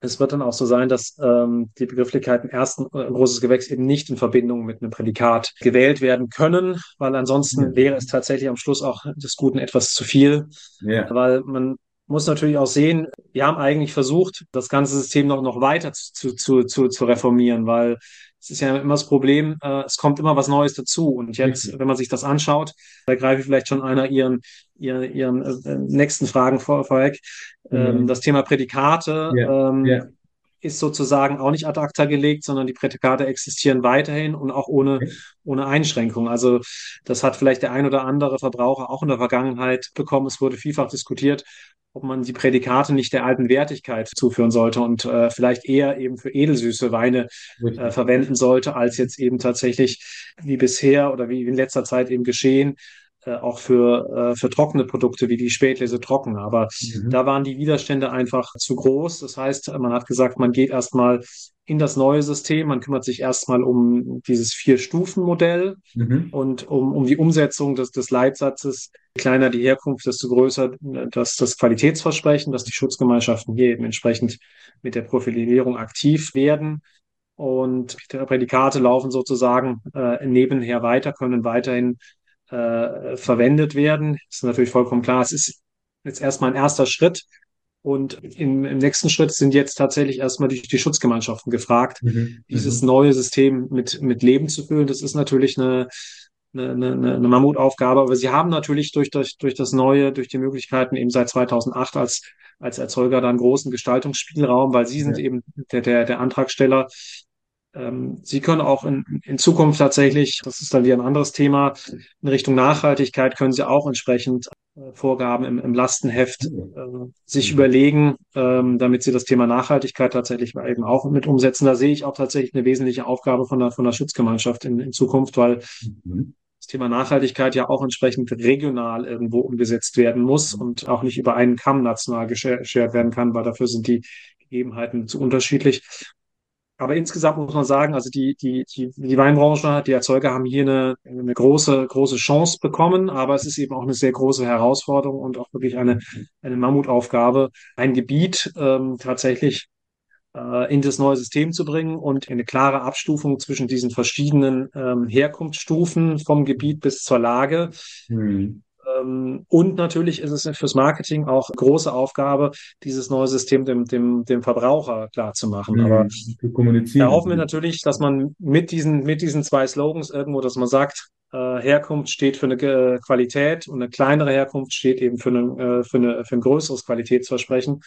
S2: Es wird dann auch so sein, dass ähm, die Begrifflichkeiten ersten äh, großes Gewächs eben nicht in Verbindung mit einem Prädikat gewählt werden können, weil ansonsten ja. wäre es tatsächlich am Schluss auch des Guten etwas zu viel, ja. weil man muss natürlich auch sehen, wir haben eigentlich versucht, das ganze System noch, noch weiter zu, zu, zu, zu reformieren, weil es ist ja immer das Problem, äh, es kommt immer was Neues dazu. Und jetzt, wenn man sich das anschaut, da greife ich vielleicht schon einer ihren, ihren, ihren äh, nächsten Fragen vor, vorweg. Ähm, mhm. Das Thema Prädikate. Ja. Ähm, ja ist sozusagen auch nicht ad acta gelegt, sondern die Prädikate existieren weiterhin und auch ohne, ohne Einschränkung. Also das hat vielleicht der ein oder andere Verbraucher auch in der Vergangenheit bekommen. Es wurde vielfach diskutiert, ob man die Prädikate nicht der alten Wertigkeit zuführen sollte und äh, vielleicht eher eben für edelsüße Weine äh, verwenden sollte, als jetzt eben tatsächlich wie bisher oder wie in letzter Zeit eben geschehen, äh, auch für, äh, für trockene Produkte wie die Spätlese trocken. Aber mhm. da waren die Widerstände einfach zu groß. Das heißt, man hat gesagt, man geht erstmal in das neue System. Man kümmert sich erstmal um dieses Vier-Stufen-Modell mhm. und um, um die Umsetzung des, des Leitsatzes. Je kleiner die Herkunft, desto größer das, das Qualitätsversprechen, dass die Schutzgemeinschaften hier eben entsprechend mit der Profilierung aktiv werden. Und die Prädikate laufen sozusagen äh, nebenher weiter, können weiterhin äh, verwendet werden. Das ist natürlich vollkommen klar. Es ist jetzt erstmal ein erster Schritt. Und im, im nächsten Schritt sind jetzt tatsächlich erstmal die, die Schutzgemeinschaften gefragt, mhm. dieses mhm. neue System mit, mit Leben zu füllen. Das ist natürlich eine, eine, eine, eine Mammutaufgabe, aber sie haben natürlich durch, durch, durch das Neue, durch die Möglichkeiten eben seit 2008 als, als Erzeuger dann großen Gestaltungsspielraum, weil sie sind ja. eben der, der, der Antragsteller Sie können auch in, in Zukunft tatsächlich, das ist dann wieder ein anderes Thema, in Richtung Nachhaltigkeit können Sie auch entsprechend äh, Vorgaben im, im Lastenheft äh, sich überlegen, ähm, damit Sie das Thema Nachhaltigkeit tatsächlich eben auch mit umsetzen. Da sehe ich auch tatsächlich eine wesentliche Aufgabe von der, von der Schutzgemeinschaft in, in Zukunft, weil mhm. das Thema Nachhaltigkeit ja auch entsprechend regional irgendwo umgesetzt werden muss und auch nicht über einen Kamm national geschert werden kann, weil dafür sind die Gegebenheiten zu unterschiedlich. Aber insgesamt muss man sagen, also die, die, die, die Weinbranche, die Erzeuger haben hier eine, eine große, große Chance bekommen, aber es ist eben auch eine sehr große Herausforderung und auch wirklich eine, eine Mammutaufgabe, ein Gebiet ähm, tatsächlich äh, in das neue System zu bringen und eine klare Abstufung zwischen diesen verschiedenen ähm, Herkunftsstufen vom Gebiet bis zur Lage. Ähm, und natürlich ist es fürs Marketing auch große Aufgabe, dieses neue System dem, dem, dem Verbraucher klarzumachen. Mhm, Aber da hoffen wir natürlich, dass man mit diesen, mit diesen zwei Slogans irgendwo, dass man sagt, äh, Herkunft steht für eine äh, Qualität und eine kleinere Herkunft steht eben für, eine, äh, für, eine, für ein größeres Qualitätsversprechen.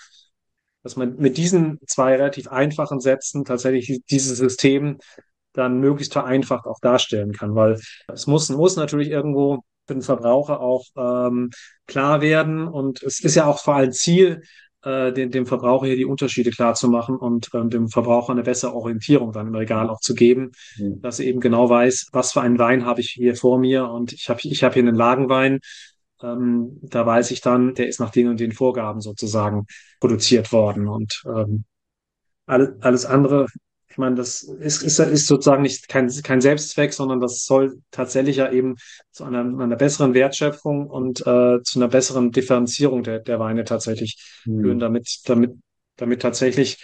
S2: Dass man mit diesen zwei relativ einfachen Sätzen tatsächlich dieses System dann möglichst vereinfacht auch darstellen kann, weil es muss, muss natürlich irgendwo für den Verbraucher auch ähm, klar werden und es ist ja auch vor allem Ziel, äh, dem, dem Verbraucher hier die Unterschiede klar zu machen und äh, dem Verbraucher eine bessere Orientierung dann im Regal auch zu geben, mhm. dass er eben genau weiß, was für einen Wein habe ich hier vor mir und ich habe ich hab hier einen Lagenwein. Ähm, da weiß ich dann, der ist nach den und den Vorgaben sozusagen produziert worden und ähm, alles, alles andere ich meine, das ist, ist, ist sozusagen nicht kein, kein Selbstzweck, sondern das soll tatsächlich ja eben zu einer, einer besseren Wertschöpfung und äh, zu einer besseren Differenzierung der, der Weine tatsächlich mhm. führen, damit, damit, damit tatsächlich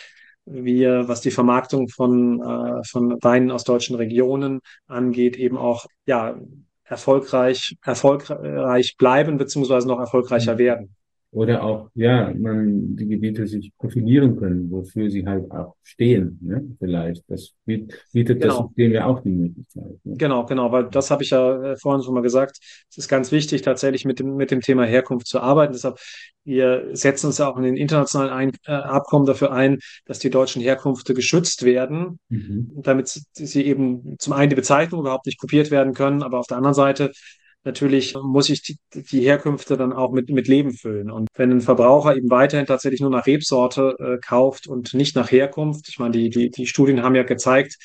S2: wir, was die Vermarktung von, äh, von Weinen aus deutschen Regionen angeht, eben auch ja, erfolgreich, erfolgreich bleiben, beziehungsweise noch erfolgreicher mhm. werden.
S1: Oder auch, ja, man, die Gebiete sich profilieren können, wofür sie halt auch stehen, ne? vielleicht. Das bietet genau. das System ja auch die Möglichkeit.
S2: Ne? Genau, genau, weil das habe ich ja äh, vorhin schon mal gesagt. Es ist ganz wichtig, tatsächlich mit dem, mit dem Thema Herkunft zu arbeiten. Deshalb, wir setzen uns ja auch in den internationalen ein, äh, Abkommen dafür ein, dass die deutschen Herkünfte geschützt werden, mhm. damit sie eben zum einen die Bezeichnung überhaupt nicht kopiert werden können, aber auf der anderen Seite natürlich muss ich die, die Herkünfte dann auch mit, mit Leben füllen. Und wenn ein Verbraucher eben weiterhin tatsächlich nur nach Rebsorte äh, kauft und nicht nach Herkunft, ich meine, die, die, die Studien haben ja gezeigt,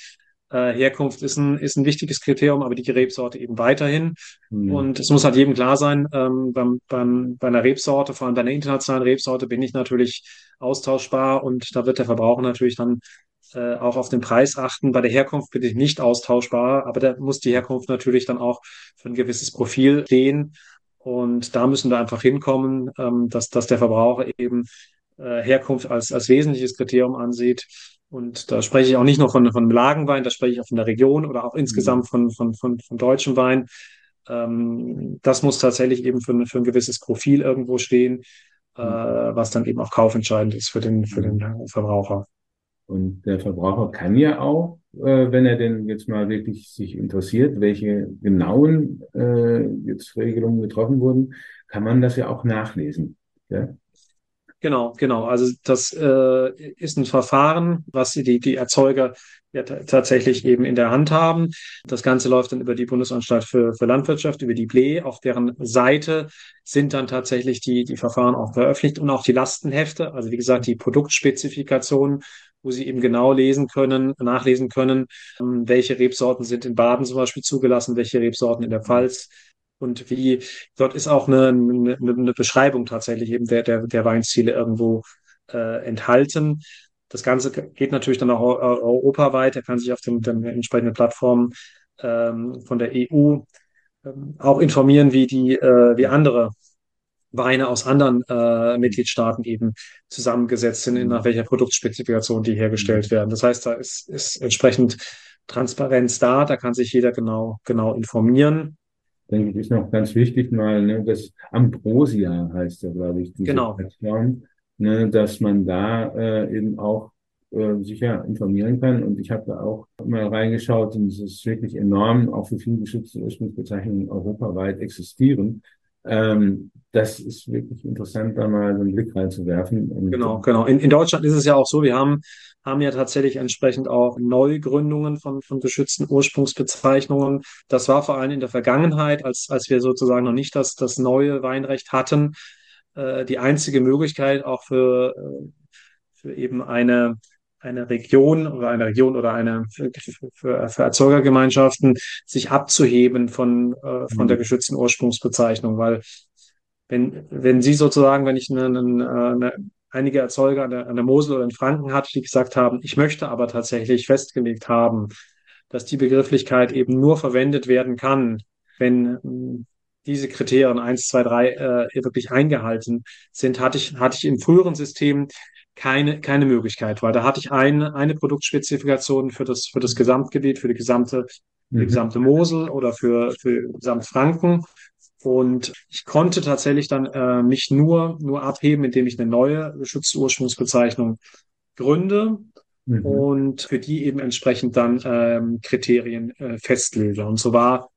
S2: äh, Herkunft ist ein, ist ein wichtiges Kriterium, aber die Rebsorte eben weiterhin. Mhm. Und es muss halt jedem klar sein, ähm, beim, beim, bei einer Rebsorte, vor allem bei einer internationalen Rebsorte, bin ich natürlich austauschbar und da wird der Verbraucher natürlich dann äh, auch auf den Preis achten. Bei der Herkunft bin ich nicht austauschbar, aber da muss die Herkunft natürlich dann auch für ein gewisses Profil stehen. Und da müssen wir einfach hinkommen, ähm, dass, dass der Verbraucher eben äh, Herkunft als, als wesentliches Kriterium ansieht. Und da spreche ich auch nicht nur von, von Lagenwein, da spreche ich auch von der Region oder auch insgesamt mhm. von, von, von, von deutschem Wein. Ähm, das muss tatsächlich eben für, für ein gewisses Profil irgendwo stehen, äh, mhm. was dann eben auch kaufentscheidend ist für den, für den Verbraucher.
S1: Und der Verbraucher kann ja auch, äh, wenn er denn jetzt mal wirklich sich interessiert, welche genauen äh, jetzt Regelungen getroffen wurden, kann man das ja auch nachlesen. Ja?
S2: Genau, genau. Also das äh, ist ein Verfahren, was die, die Erzeuger ja tatsächlich eben in der Hand haben. Das Ganze läuft dann über die Bundesanstalt für, für Landwirtschaft, über die BLE. Auf deren Seite sind dann tatsächlich die, die Verfahren auch veröffentlicht und auch die Lastenhefte, also wie gesagt, die Produktspezifikationen wo sie eben genau lesen können, nachlesen können, ähm, welche Rebsorten sind in Baden zum Beispiel zugelassen, welche Rebsorten in der Pfalz und wie, dort ist auch eine, eine, eine Beschreibung tatsächlich eben der, der, der Weinstile irgendwo äh, enthalten. Das Ganze geht natürlich dann auch europaweit. Er kann sich auf den, den entsprechenden Plattformen ähm, von der EU ähm, auch informieren, wie die, äh, wie andere Weine aus anderen äh, Mitgliedstaaten eben zusammengesetzt sind, nach welcher Produktspezifikation die hergestellt mhm. werden. Das heißt, da ist, ist entsprechend Transparenz da, da kann sich jeder genau, genau informieren.
S1: Denke ich, ist noch ganz wichtig mal, ne, das Ambrosia heißt ja, glaube ich, diese
S2: genau.
S1: Plattform, ne, dass man da äh, eben auch äh, sich ja informieren kann. Und ich habe da auch mal reingeschaut und es ist wirklich enorm, auch wie viele geschützte Ursprungsbezeichnungen europaweit existieren. Ähm, das ist wirklich interessant, da mal einen Blick reinzuwerfen.
S2: Und genau, genau. In, in Deutschland ist es ja auch so, wir haben, haben ja tatsächlich entsprechend auch Neugründungen von, von geschützten Ursprungsbezeichnungen. Das war vor allem in der Vergangenheit, als, als wir sozusagen noch nicht das, das neue Weinrecht hatten, äh, die einzige Möglichkeit auch für, äh, für eben eine eine Region oder eine Region oder eine für, für, für Erzeugergemeinschaften sich abzuheben von, äh, von mhm. der geschützten Ursprungsbezeichnung, weil wenn, wenn Sie sozusagen, wenn ich eine, eine, eine einige Erzeuger an der, an der Mosel oder in Franken hatte, die gesagt haben, ich möchte aber tatsächlich festgelegt haben, dass die Begrifflichkeit eben nur verwendet werden kann, wenn hm, diese Kriterien eins, zwei, drei äh, wirklich eingehalten sind, hatte ich, hatte ich im früheren System keine, keine Möglichkeit, weil da hatte ich eine, eine Produktspezifikation für das, für das Gesamtgebiet, für die gesamte, mhm. die gesamte Mosel oder für, für Gesamtfranken. Und ich konnte tatsächlich dann äh, mich nur, nur abheben, indem ich eine neue geschützte Ursprungsbezeichnung gründe mhm. und für die eben entsprechend dann ähm, Kriterien äh, festlege. Und so war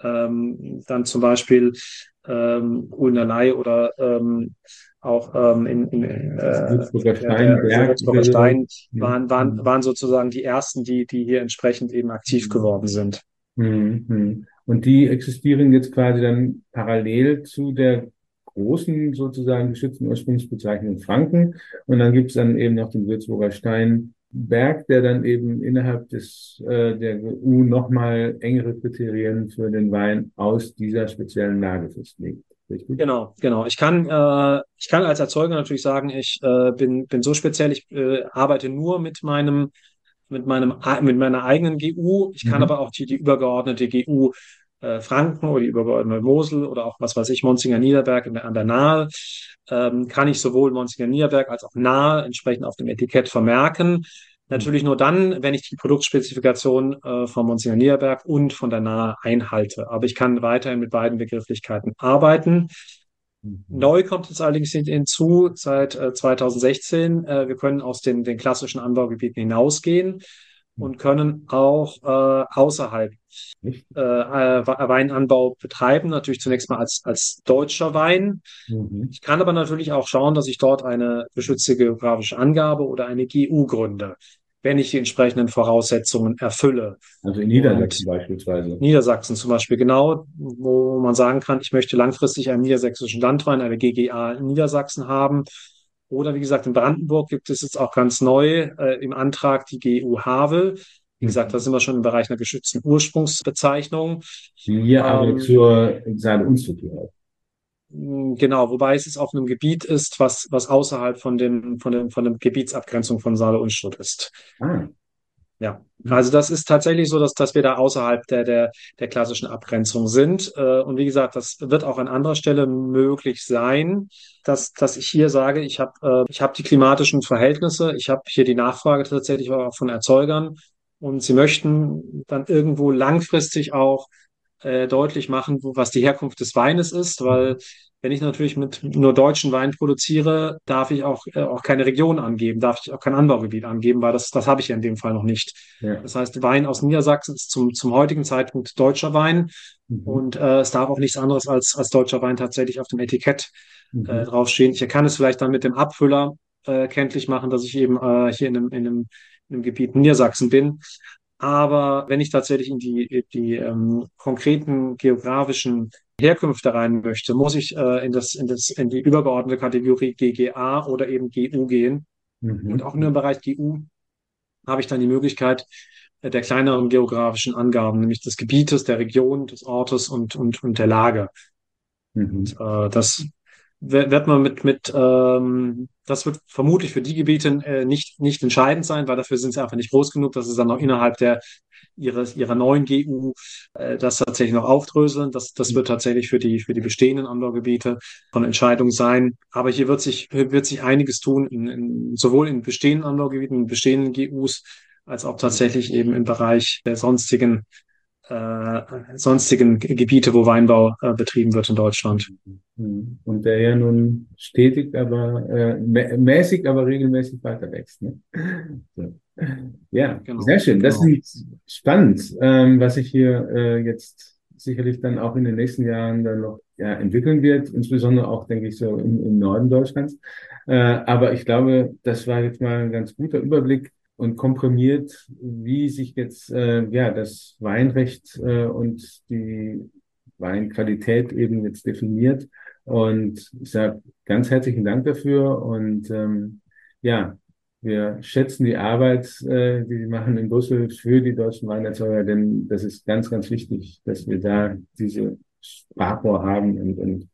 S2: ähm, dann zum Beispiel ähm, Ulnerlei oder ähm, auch ähm, in, in äh, Stein, Stein waren, waren, mhm. waren sozusagen die ersten, die, die hier entsprechend eben aktiv geworden sind.
S1: Mhm. Und die existieren jetzt quasi dann parallel zu der großen sozusagen geschützten Ursprungsbezeichnung Franken. Und dann gibt es dann eben noch den Würzburger Steinberg, der dann eben innerhalb des äh, der EU nochmal engere Kriterien für den Wein aus dieser speziellen Lage festlegt.
S2: Genau, genau. Ich kann, äh, ich kann als Erzeuger natürlich sagen, ich äh, bin, bin so speziell, ich äh, arbeite nur mit meinem mit meinem mit meiner eigenen GU. Ich kann mhm. aber auch die, die übergeordnete GU äh, Franken oder die übergeordnete Mosel oder auch was weiß ich, Monsinger Niederberg an der Nahe, ähm, kann ich sowohl Monsinger Niederberg als auch Nahe entsprechend auf dem Etikett vermerken. Natürlich nur dann, wenn ich die Produktspezifikation äh, von Monsignor Niederberg und von der Nahe einhalte. Aber ich kann weiterhin mit beiden Begrifflichkeiten arbeiten. Mhm. Neu kommt es allerdings hinzu seit äh, 2016. Äh, wir können aus den, den klassischen Anbaugebieten hinausgehen und können auch äh, außerhalb äh, äh, Weinanbau betreiben. Natürlich zunächst mal als, als deutscher Wein. Mhm. Ich kann aber natürlich auch schauen, dass ich dort eine geschützte geografische Angabe oder eine GU gründe, wenn ich die entsprechenden Voraussetzungen erfülle.
S1: Also in Niedersachsen und beispielsweise.
S2: Niedersachsen zum Beispiel, genau, wo man sagen kann, ich möchte langfristig einen niedersächsischen Landwein, eine GGA in Niedersachsen haben oder wie gesagt, in Brandenburg gibt es jetzt auch ganz neu äh, im Antrag die GU Havel. Wie gesagt, da sind wir schon im Bereich einer geschützten Ursprungsbezeichnung.
S1: Hier ähm, aber zur Saale-Unstruktur.
S2: Genau, wobei es jetzt auf einem Gebiet ist, was, was außerhalb von dem, von dem, von dem Gebietsabgrenzung von Saale-Unstrut ist. Ah. Ja, also das ist tatsächlich so, dass, dass wir da außerhalb der, der, der klassischen Abgrenzung sind. Äh, und wie gesagt, das wird auch an anderer Stelle möglich sein, dass, dass ich hier sage, ich habe äh, ich hab die klimatischen Verhältnisse, ich habe hier die Nachfrage tatsächlich auch von Erzeugern und sie möchten dann irgendwo langfristig auch äh, deutlich machen, was die Herkunft des Weines ist, weil wenn ich natürlich mit nur deutschen Wein produziere, darf ich auch, äh, auch keine Region angeben, darf ich auch kein Anbaugebiet angeben, weil das, das habe ich ja in dem Fall noch nicht. Ja. Das heißt, Wein aus Niedersachsen ist zum, zum heutigen Zeitpunkt deutscher Wein mhm. und äh, es darf auch nichts anderes als, als deutscher Wein tatsächlich auf dem Etikett mhm. äh, draufstehen. Ich kann es vielleicht dann mit dem Abfüller äh, kenntlich machen, dass ich eben äh, hier in einem, in, einem, in einem Gebiet Niedersachsen bin. Aber wenn ich tatsächlich in die, die ähm, konkreten geografischen Herkünfte rein möchte, muss ich äh, in, das, in, das, in die übergeordnete Kategorie GGA oder eben GU gehen. Mhm. Und auch nur im Bereich GU habe ich dann die Möglichkeit äh, der kleineren geografischen Angaben, nämlich des Gebietes, der Region, des Ortes und, und, und der Lage. Mhm. Und, äh, das wird man mit, mit ähm, das wird vermutlich für die Gebiete äh, nicht, nicht entscheidend sein, weil dafür sind sie einfach nicht groß genug, dass es dann noch innerhalb der ihres, ihrer neuen GU äh, das tatsächlich noch aufdröseln. Das, das wird tatsächlich für die, für die bestehenden Anbaugebiete von Entscheidung sein. Aber hier wird sich, wird sich einiges tun, in, in, sowohl in bestehenden Anbaugebieten, in bestehenden GUs, als auch tatsächlich eben im Bereich der sonstigen äh, sonstigen Gebiete, wo Weinbau äh, betrieben wird in Deutschland.
S1: Mhm. Und der ja nun stetig, aber äh, mäßig, aber regelmäßig weiter wächst. Ne? So. Ja, genau, sehr schön. Das genau. ist spannend, ähm, was sich hier äh, jetzt sicherlich dann auch in den nächsten Jahren dann noch ja, entwickeln wird, insbesondere auch, denke ich, so im, im Norden Deutschlands. Äh, aber ich glaube, das war jetzt mal ein ganz guter Überblick und komprimiert, wie sich jetzt äh, ja das Weinrecht äh, und die Weinqualität eben jetzt definiert. Und ich sage ganz herzlichen Dank dafür und ähm, ja, wir schätzen die Arbeit, äh, die Sie machen in Brüssel für die deutschen Weinerzeuger, denn das ist ganz, ganz wichtig, dass wir da diese Sprachrohr haben und, und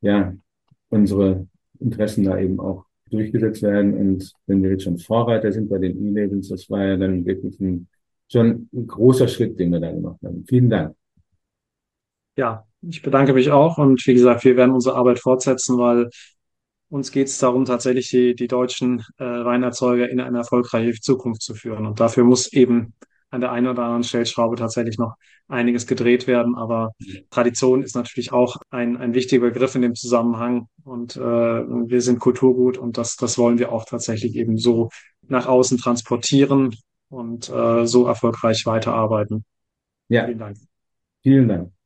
S1: ja, unsere Interessen da eben auch durchgesetzt werden. Und wenn wir jetzt schon Vorreiter sind bei den E-Labels, das war ja dann wirklich ein, schon ein großer Schritt, den wir da gemacht haben. Vielen Dank.
S2: Ja, ich bedanke mich auch und wie gesagt, wir werden unsere Arbeit fortsetzen, weil uns geht es darum, tatsächlich die, die deutschen äh, Weinerzeuger in eine erfolgreiche Zukunft zu führen. Und dafür muss eben an der einen oder anderen Stellschraube tatsächlich noch einiges gedreht werden. Aber Tradition ist natürlich auch ein, ein wichtiger Begriff in dem Zusammenhang. Und äh, wir sind Kulturgut und das, das wollen wir auch tatsächlich eben so nach außen transportieren und äh, so erfolgreich weiterarbeiten.
S1: Ja. Vielen Dank. Vielen Dank.